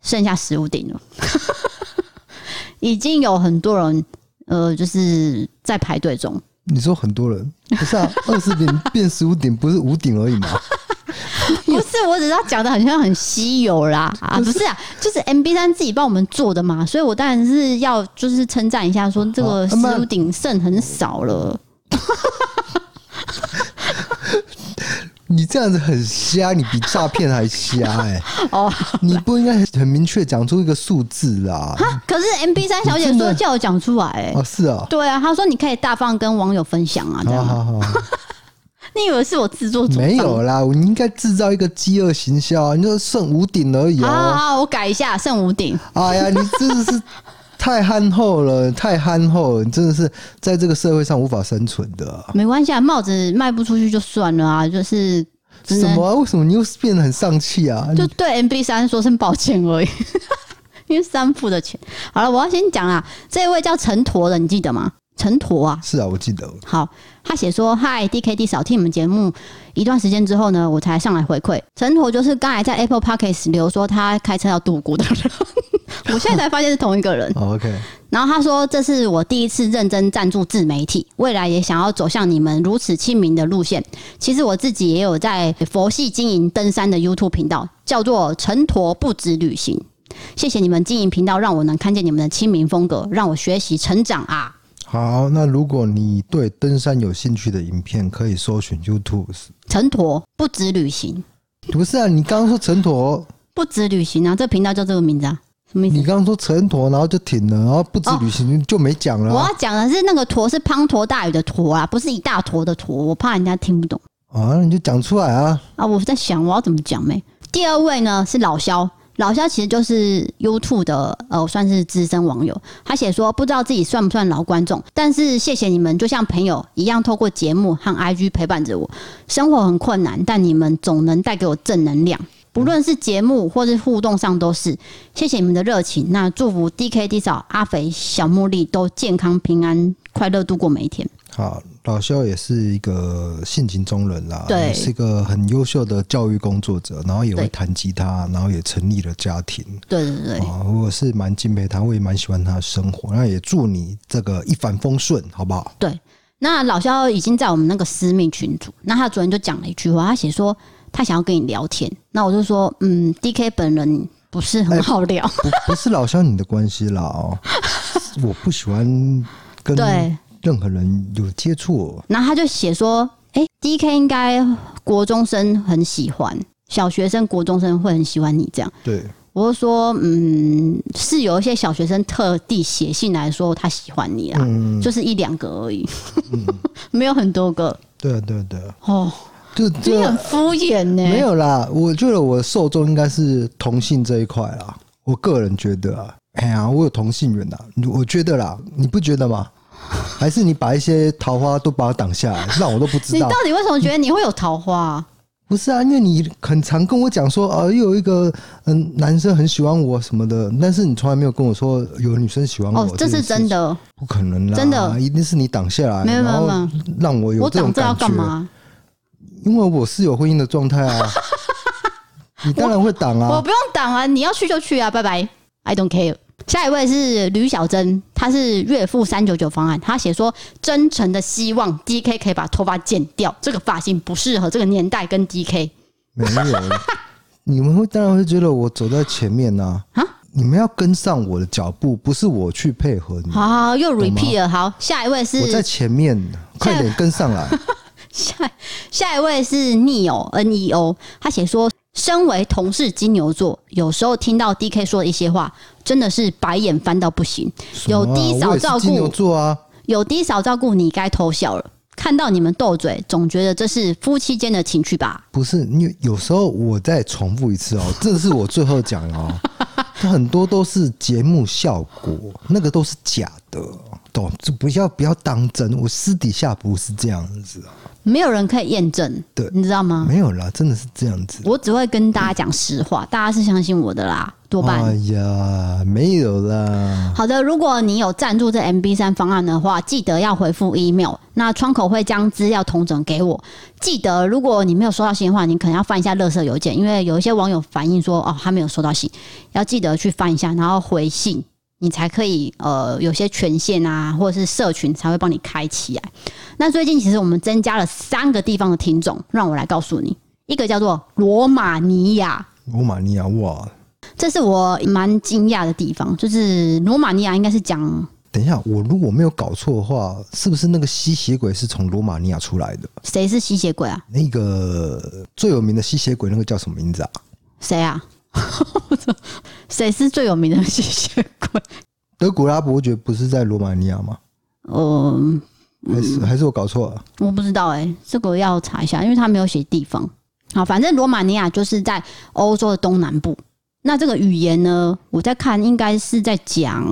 [SPEAKER 2] 剩下十五顶了，*laughs* 已经有很多人呃，就是在排队中。
[SPEAKER 1] 你说很多人 *laughs* 不是啊？二十顶变十五顶，不是五顶而已吗？*laughs*
[SPEAKER 2] 不是，我只是要讲的，很像很稀有啦啊！不是啊，就是 MB 三自己帮我们做的嘛，所以我当然是要就是称赞一下，说这个十五顶剩很少了。*laughs*
[SPEAKER 1] 你这样子很瞎，你比诈骗还瞎哎、欸！*laughs* 哦，你不应该很明确讲出一个数字啦。
[SPEAKER 2] 可是 MB 三小姐说叫我讲出来、欸，
[SPEAKER 1] 哦，是啊，
[SPEAKER 2] 对啊，她说你可以大方跟网友分享啊，这样。好好好 *laughs* 你以为是我自作？
[SPEAKER 1] 没有啦，我应该制造一个饥饿行销啊！你就剩五顶而已！
[SPEAKER 2] 好，好，好，我改一下，剩五顶。
[SPEAKER 1] 哎呀，你真的是太憨厚了，太憨厚了！你真的是在这个社会上无法生存的、啊。
[SPEAKER 2] 没关系啊，帽子卖不出去就算了啊，就是
[SPEAKER 1] 什么、啊？为什么你又变得很丧气啊？
[SPEAKER 2] 就对 MB 三说声抱歉而已，*laughs* 因为三付的钱。好了，我要先讲啊，这位叫陈陀的，你记得吗？陈陀啊，
[SPEAKER 1] 是啊，我记得。
[SPEAKER 2] 好，他写说：“嗨，DKD 少听你们节目一段时间之后呢，我才上来回馈。”陈陀就是刚才在 Apple Podcast 留说他开车要度过的人，*laughs* 我现在才发现是同一个人。
[SPEAKER 1] OK。
[SPEAKER 2] 然后他说：“这是我第一次认真赞助自媒体，未来也想要走向你们如此亲民的路线。其实我自己也有在佛系经营登山的 YouTube 频道，叫做成陀不止旅行。谢谢你们经营频道，让我能看见你们的亲民风格，让我学习成长啊。”
[SPEAKER 1] 好，那如果你对登山有兴趣的影片，可以搜寻 YouTube
[SPEAKER 2] 成陀不止旅行。
[SPEAKER 1] 不是啊，你刚刚说成陀
[SPEAKER 2] 不止旅行啊，这个频道叫这个名字啊？什么意思？
[SPEAKER 1] 你刚刚说成陀，然后就停了，然后不止旅行就没讲了。
[SPEAKER 2] 我要讲的是那个陀是滂沱大雨的沱啊，不是一大坨的坨，我怕人家听不懂啊，
[SPEAKER 1] 你就讲出来啊。
[SPEAKER 2] 啊，我在想我要怎么讲没？第二位呢是老肖。老肖其实就是 YouTube 的呃，算是资深网友。他写说，不知道自己算不算老观众，但是谢谢你们，就像朋友一样，透过节目和 IG 陪伴着我。生活很困难，但你们总能带给我正能量，不论是节目或是互动上都是。谢谢你们的热情。那祝福 DK、D 嫂、阿肥、小茉莉都健康平安、快乐度过每一天。
[SPEAKER 1] 好，老肖也是一个性情中人啦，
[SPEAKER 2] 对，
[SPEAKER 1] 是一个很优秀的教育工作者，然后也会弹吉他，然后也成立了家庭。
[SPEAKER 2] 对对对，
[SPEAKER 1] 啊，我是蛮敬佩他，我也蛮喜欢他的生活。那也祝你这个一帆风顺，好不好？
[SPEAKER 2] 对，那老肖已经在我们那个私密群组，那他昨天就讲了一句话，他写说他想要跟你聊天，那我就说，嗯，DK 本人不是很好聊，
[SPEAKER 1] 欸、不不是老乡你的关系啦哦，*laughs* 我不喜欢跟对。任何人有接触，
[SPEAKER 2] 然后他就写说：“哎、欸，DK 应该国中生很喜欢，小学生、国中生会很喜欢你这样。”
[SPEAKER 1] 对，
[SPEAKER 2] 我就说：“嗯，是有一些小学生特地写信来说他喜欢你啊，嗯、就是一两个而已，嗯、*laughs* 没有很多个。”
[SPEAKER 1] 对啊，对啊，对啊。
[SPEAKER 2] 哦，就这很敷衍呢。
[SPEAKER 1] 没有啦，我觉得我的受众应该是同性这一块啦。我个人觉得啊，哎呀，我有同性缘啊，我觉得啦，你不觉得吗？还是你把一些桃花都把它挡下来，让我都不知道。
[SPEAKER 2] 你到底为什么觉得你会有桃花啊？
[SPEAKER 1] 不是啊，因为你很常跟我讲说啊，又有一个嗯男生很喜欢我什么的，但是你从来没有跟我说有女生喜欢我。哦，
[SPEAKER 2] 这是真的，
[SPEAKER 1] 不可能啦，
[SPEAKER 2] 真的，
[SPEAKER 1] 一定是你挡下来，
[SPEAKER 2] 没有没有，
[SPEAKER 1] 让我有这种感觉。
[SPEAKER 2] 我挡这要干嘛？
[SPEAKER 1] 因为我是有婚姻的状态啊，*laughs* 你当然会挡啊我。
[SPEAKER 2] 我不用挡啊，你要去就去啊，拜拜，I don't care。下一位是吕小珍，她是岳父三九九方案，她写说真诚的希望 DK 可以把头发剪掉，这个发型不适合这个年代跟 DK。
[SPEAKER 1] 没有，*laughs* 你们会当然会觉得我走在前面呐啊，啊你们要跟上我的脚步，不是我去配合你。
[SPEAKER 2] 好，好，又 repeat 了。好，下一位是
[SPEAKER 1] 我在前面，快点跟上来。*laughs*
[SPEAKER 2] 下下一位是 Neo，N-E-O，他写说。身为同事金牛座，有时候听到 DK 说的一些话，真的是白眼翻到不行。有低嫂照顾，金牛座啊，有低嫂照顾你，该偷笑了。看到你们斗嘴，总觉得这是夫妻间的情趣吧？
[SPEAKER 1] 不是，你有时候我再重复一次哦，*laughs* 这是我最后讲哦，很多都是节目效果，那个都是假的，懂？就不要不要当真，我私底下不是这样子。
[SPEAKER 2] 没有人可以验证，对，你知道吗？
[SPEAKER 1] 没有啦，真的是这样子。
[SPEAKER 2] 我只会跟大家讲实话，大家是相信我的啦，多半。
[SPEAKER 1] 哎呀，没有啦。
[SPEAKER 2] 好的，如果你有赞助这 MB 三方案的话，记得要回复 email，那窗口会将资料统整给我。记得，如果你没有收到信的话，你可能要翻一下垃圾邮件，因为有一些网友反映说，哦，他没有收到信，要记得去翻一下，然后回信。你才可以呃，有些权限啊，或者是社群才会帮你开起来。那最近其实我们增加了三个地方的听众，让我来告诉你，一个叫做罗马尼亚。
[SPEAKER 1] 罗马尼亚哇，
[SPEAKER 2] 这是我蛮惊讶的地方，就是罗马尼亚应该是讲……
[SPEAKER 1] 等一下，我如果没有搞错的话，是不是那个吸血鬼是从罗马尼亚出来的？
[SPEAKER 2] 谁是吸血鬼啊？
[SPEAKER 1] 那个最有名的吸血鬼，那个叫什么名字啊？
[SPEAKER 2] 谁啊？*laughs* 谁是最有名的吸血鬼？
[SPEAKER 1] 德古拉伯爵不是在罗马尼亚吗？
[SPEAKER 2] 嗯，
[SPEAKER 1] 还是还是我搞错了？
[SPEAKER 2] 我不知道哎、欸，这个要查一下，因为他没有写地方。好，反正罗马尼亚就是在欧洲的东南部。那这个语言呢，我在看应该是在讲。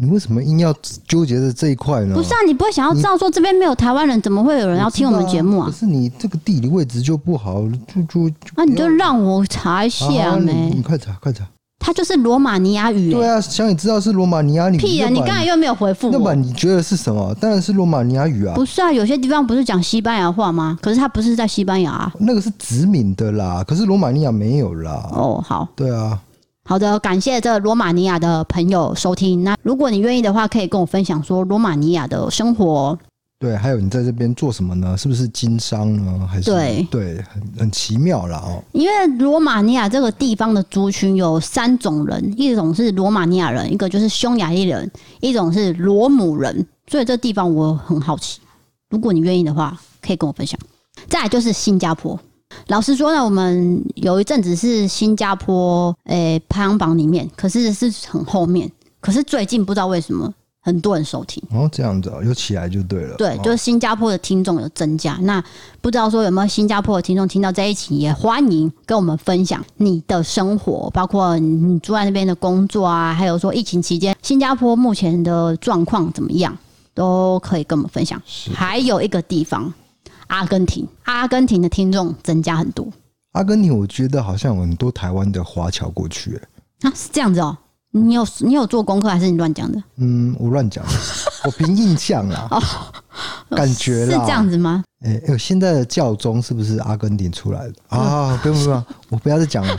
[SPEAKER 1] 你为什么硬要纠结在这一块呢？
[SPEAKER 2] 不是啊，你不会想要知道说这边没有台湾人，怎么会有人要听我们节目啊？
[SPEAKER 1] 可是你这个地理位置就不好，就就
[SPEAKER 2] 那你就让我查一下没？
[SPEAKER 1] 你快查快查，
[SPEAKER 2] 它就是罗马尼亚语。
[SPEAKER 1] 对啊，想你知道是罗马尼亚语。
[SPEAKER 2] 屁啊！你刚才又没有回复我。
[SPEAKER 1] 那么你觉得是什么？当然是罗马尼亚语啊。
[SPEAKER 2] 不是啊，有些地方不是讲西班牙话吗？可是它不是在西班牙啊。
[SPEAKER 1] 那个是殖民的啦，可是罗马尼亚没有啦。
[SPEAKER 2] 哦，好。
[SPEAKER 1] 对啊。
[SPEAKER 2] 好的，感谢这罗马尼亚的朋友收听。那如果你愿意的话，可以跟我分享说罗马尼亚的生活。
[SPEAKER 1] 对，还有你在这边做什么呢？是不是经商呢？还是
[SPEAKER 2] 对
[SPEAKER 1] 对，很很奇妙啦哦。
[SPEAKER 2] 因为罗马尼亚这个地方的族群有三种人，一种是罗马尼亚人，一个就是匈牙利人，一种是罗姆人。所以这地方我很好奇，如果你愿意的话，可以跟我分享。再来就是新加坡。老实说呢，我们有一阵子是新加坡诶、欸、排行榜里面，可是是很后面。可是最近不知道为什么，很多人收听。
[SPEAKER 1] 哦，这样子哦，有起来就对了。
[SPEAKER 2] 对，就是新加坡的听众有增加。那不知道说有没有新加坡的听众听到这一期，也欢迎跟我们分享你的生活，包括你住在那边的工作啊，还有说疫情期间新加坡目前的状况怎么样，都可以跟我们分享。还有一个地方，阿根廷，阿根廷的听众增加很多。
[SPEAKER 1] 阿根廷，我觉得好像有很多台湾的华侨过去，
[SPEAKER 2] 哎，啊，是这样子哦。你有你有做功课还是你乱讲的？
[SPEAKER 1] 嗯，我乱讲，*laughs* 我凭印象啦，哦，感觉啦，
[SPEAKER 2] 是这样子吗？
[SPEAKER 1] 哎，欸，现在的教宗是不是阿根廷出来的啊？不用不用，*laughs* 我不要再讲了，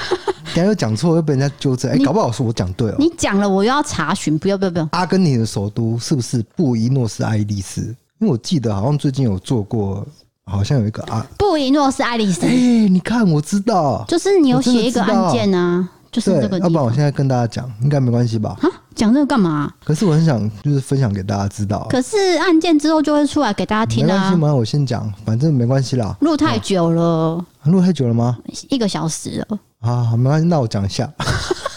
[SPEAKER 1] 等下又讲错又被人家纠正。哎，搞不好是我讲对了。
[SPEAKER 2] 你讲了，我又要查询，不要不要不要。
[SPEAKER 1] 阿根廷的首都是不是布宜诺斯艾利斯？因为我记得好像最近有做过，好像有一个啊
[SPEAKER 2] 布宜诺斯艾利斯。哎，
[SPEAKER 1] 你看，我知道，
[SPEAKER 2] 就是你有写一个案件啊。就是这个，
[SPEAKER 1] 要不然我现在跟大家讲，应该没关系吧？
[SPEAKER 2] 啊，讲这个干嘛、啊？
[SPEAKER 1] 可是我很想就是分享给大家知道。
[SPEAKER 2] 可是案件之后就会出来给大家听啊。
[SPEAKER 1] 没关系吗？我先讲，反正没关系啦。
[SPEAKER 2] 录太久了，
[SPEAKER 1] 录太久了吗？
[SPEAKER 2] 一个小时了。
[SPEAKER 1] 啊，没关系，那我讲一下。*laughs*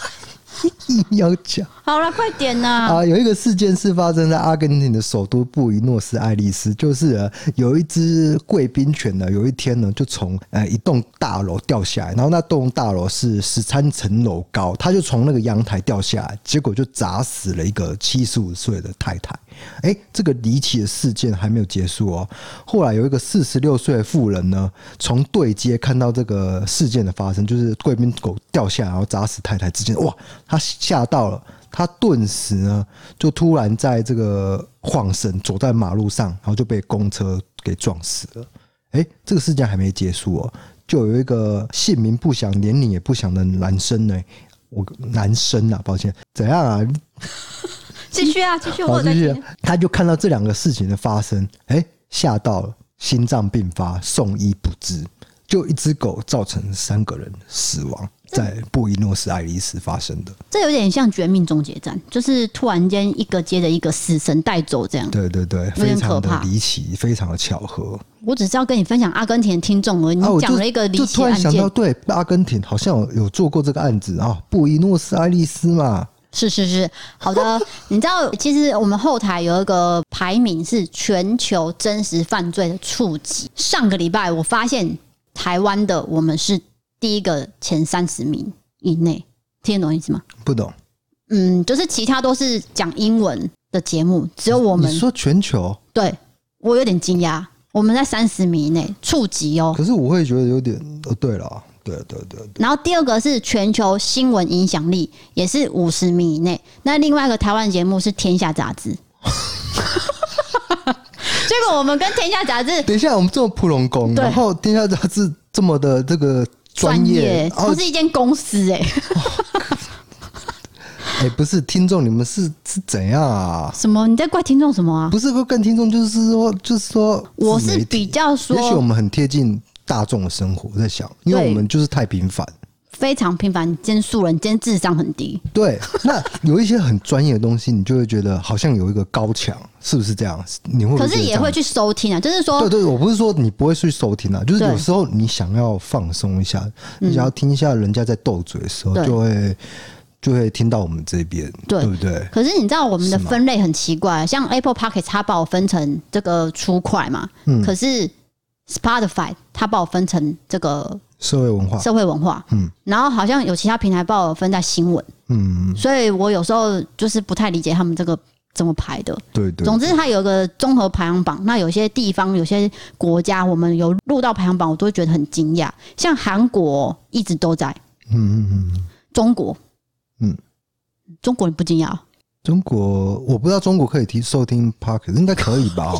[SPEAKER 1] 要 *laughs* 讲
[SPEAKER 2] 好了，快点呐！
[SPEAKER 1] 啊，有一个事件是发生在阿根廷的首都布宜诺斯艾利斯，就是有一只贵宾犬呢，有一天呢就从呃一栋大楼掉下来，然后那栋大楼是十三层楼高，它就从那个阳台掉下来，结果就砸死了一个七十五岁的太太。哎、这个离奇的事件还没有结束哦。后来有一个四十六岁的妇人呢，从对街看到这个事件的发生，就是贵宾狗掉下来然后砸死太太之间，哇，他吓到了，他顿时呢就突然在这个晃神，走在马路上，然后就被公车给撞死了。哎、这个事件还没结束哦，就有一个姓名不详、年龄也不详的男生呢，我男生啊，抱歉，怎样啊？
[SPEAKER 2] 继续啊，继续，我继续。
[SPEAKER 1] 他就看到这两个事情的发生，哎、欸，吓到了，心脏病发，送医不治。就一只狗造成三个人死亡，在布宜诺斯艾利斯发生的。
[SPEAKER 2] 这有点像《绝命终结战》，就是突然间一个接着一个死神带走这样。
[SPEAKER 1] 对对对，非常的离奇，非常的巧合。
[SPEAKER 2] 我只是要跟你分享阿根廷的听众而已。你讲了一个离奇案件，就突然想到，
[SPEAKER 1] 对，阿根廷好像有有做过这个案子啊，布宜诺斯艾利斯嘛。
[SPEAKER 2] 是是是，好的。*laughs* 你知道，其实我们后台有一个排名是全球真实犯罪的触及。上个礼拜我发现台湾的我们是第一个前三十名以内，听得懂意思吗？
[SPEAKER 1] 不懂。
[SPEAKER 2] 嗯，就是其他都是讲英文的节目，只有我们。
[SPEAKER 1] 你说全球？
[SPEAKER 2] 对，我有点惊讶，我们在三十名以内触及哦。
[SPEAKER 1] 可是我会觉得有点，哦，对了。对对对，对，
[SPEAKER 2] 然后第二个是全球新闻影响力，也是五十米以内。那另外一个台湾节目是《天下杂志》，*laughs* 结果我们跟《天下杂志》
[SPEAKER 1] 等一下，我们这么普龙宫，然后《天下杂志》这么的这个专业，
[SPEAKER 2] 不是一间公司哎、欸。*laughs*
[SPEAKER 1] 哎，不是听众，你们是是怎样啊？
[SPEAKER 2] 什么？你在怪听众什么啊？
[SPEAKER 1] 不是不跟听众，就是说，就是说，
[SPEAKER 2] 我是比较说，
[SPEAKER 1] 也许我们很贴近。大众的生活，在想，因为我们就是太平凡，
[SPEAKER 2] 非常平凡。今天素人，今天智商很低。
[SPEAKER 1] 对，那有一些很专业的东西，你就会觉得好像有一个高墙，是不是这样？你会，可
[SPEAKER 2] 是也会去收听啊，就是说，
[SPEAKER 1] 对对，我不是说你不会去收听啊，就是有时候你想要放松一下，你想要听一下人家在斗嘴的时候，就会就会听到我们这边，对不对？
[SPEAKER 2] 可是你知道我们的分类很奇怪，像 Apple p o c k e t 它把我分成这个粗块嘛，嗯，可是。Spotify，它把我分成这个
[SPEAKER 1] 社会文化，
[SPEAKER 2] 社会文化，嗯，然后好像有其他平台把我分在新闻，嗯，所以我有时候就是不太理解他们这个怎么排的，
[SPEAKER 1] 对对。
[SPEAKER 2] 总之，它有一个综合排行榜，那有些地方、有些国家，我们有录到排行榜，我都会觉得很惊讶。像韩国一直都在，嗯嗯嗯，中国，嗯，中国你不惊讶？
[SPEAKER 1] 中国我不知道中国可以听收听 Podcast，应该可以吧？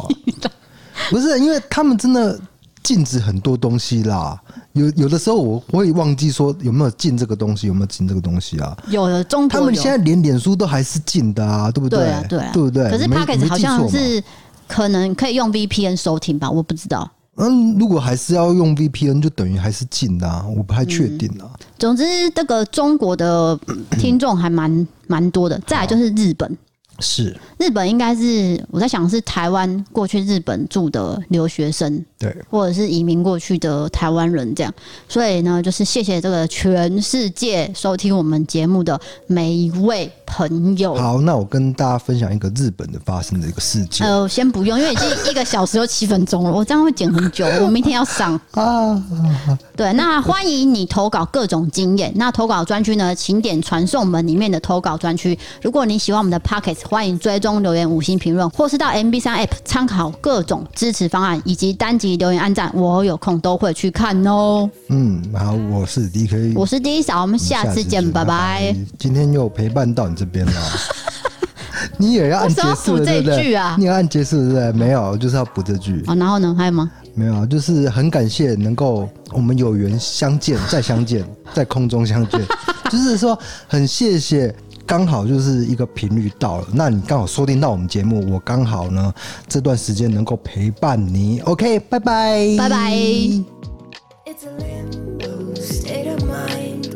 [SPEAKER 1] *laughs* 不是，因为他们真的。禁止很多东西啦，有有的时候我会忘记说有没有禁这个东西，有没有禁这个东西啊？
[SPEAKER 2] 有的，中国
[SPEAKER 1] 他们现在连脸书都还是禁的啊，对不对？
[SPEAKER 2] 对啊，对啊，
[SPEAKER 1] 对不对？
[SPEAKER 2] 可是 Podcast 好像是可能可以用 VPN 收听吧，我不知道。
[SPEAKER 1] 嗯，如果还是要用 VPN，就等于还是禁的啊，我不太确定啊。
[SPEAKER 2] 总之，这个中国的听众还蛮蛮多的，再来就是日本。
[SPEAKER 1] 是
[SPEAKER 2] 日本应该是我在想是台湾过去日本住的留学生
[SPEAKER 1] 对，
[SPEAKER 2] 或者是移民过去的台湾人这样。所以呢，就是谢谢这个全世界收听我们节目的每一位朋友。
[SPEAKER 1] 好，那我跟大家分享一个日本的发生的一个事件。
[SPEAKER 2] 呃，先不用，因为已经一个小时又七分钟了，我这样会剪很久。我明天要上 *laughs* 啊。对，那欢迎你投稿各种经验。那投稿专区呢，请点传送门里面的投稿专区。如果你喜欢我们的 Podcast，欢迎追踪留言、五星评论，或是到 MB 三 App 参考各种支持方案以及单集留言按赞。我有空都会去看哦。
[SPEAKER 1] 嗯，好，我是 DK，
[SPEAKER 2] 我是 D 嫂，我们下次见，拜拜。
[SPEAKER 1] 今天又陪伴到你这边了。*laughs* 你也要按结束对不对？你要按结束对不对？没有，就是要补这句。
[SPEAKER 2] 哦，然后呢？还有吗？
[SPEAKER 1] 没有，就是很感谢能够我们有缘相见，再相见，在空中相见。*laughs* 就是说，很谢谢，刚好就是一个频率到了那你刚好收听到我们节目我刚好呢这段时间能够陪伴你。Ok 拜拜。
[SPEAKER 2] 拜拜。It's a limbo state of mind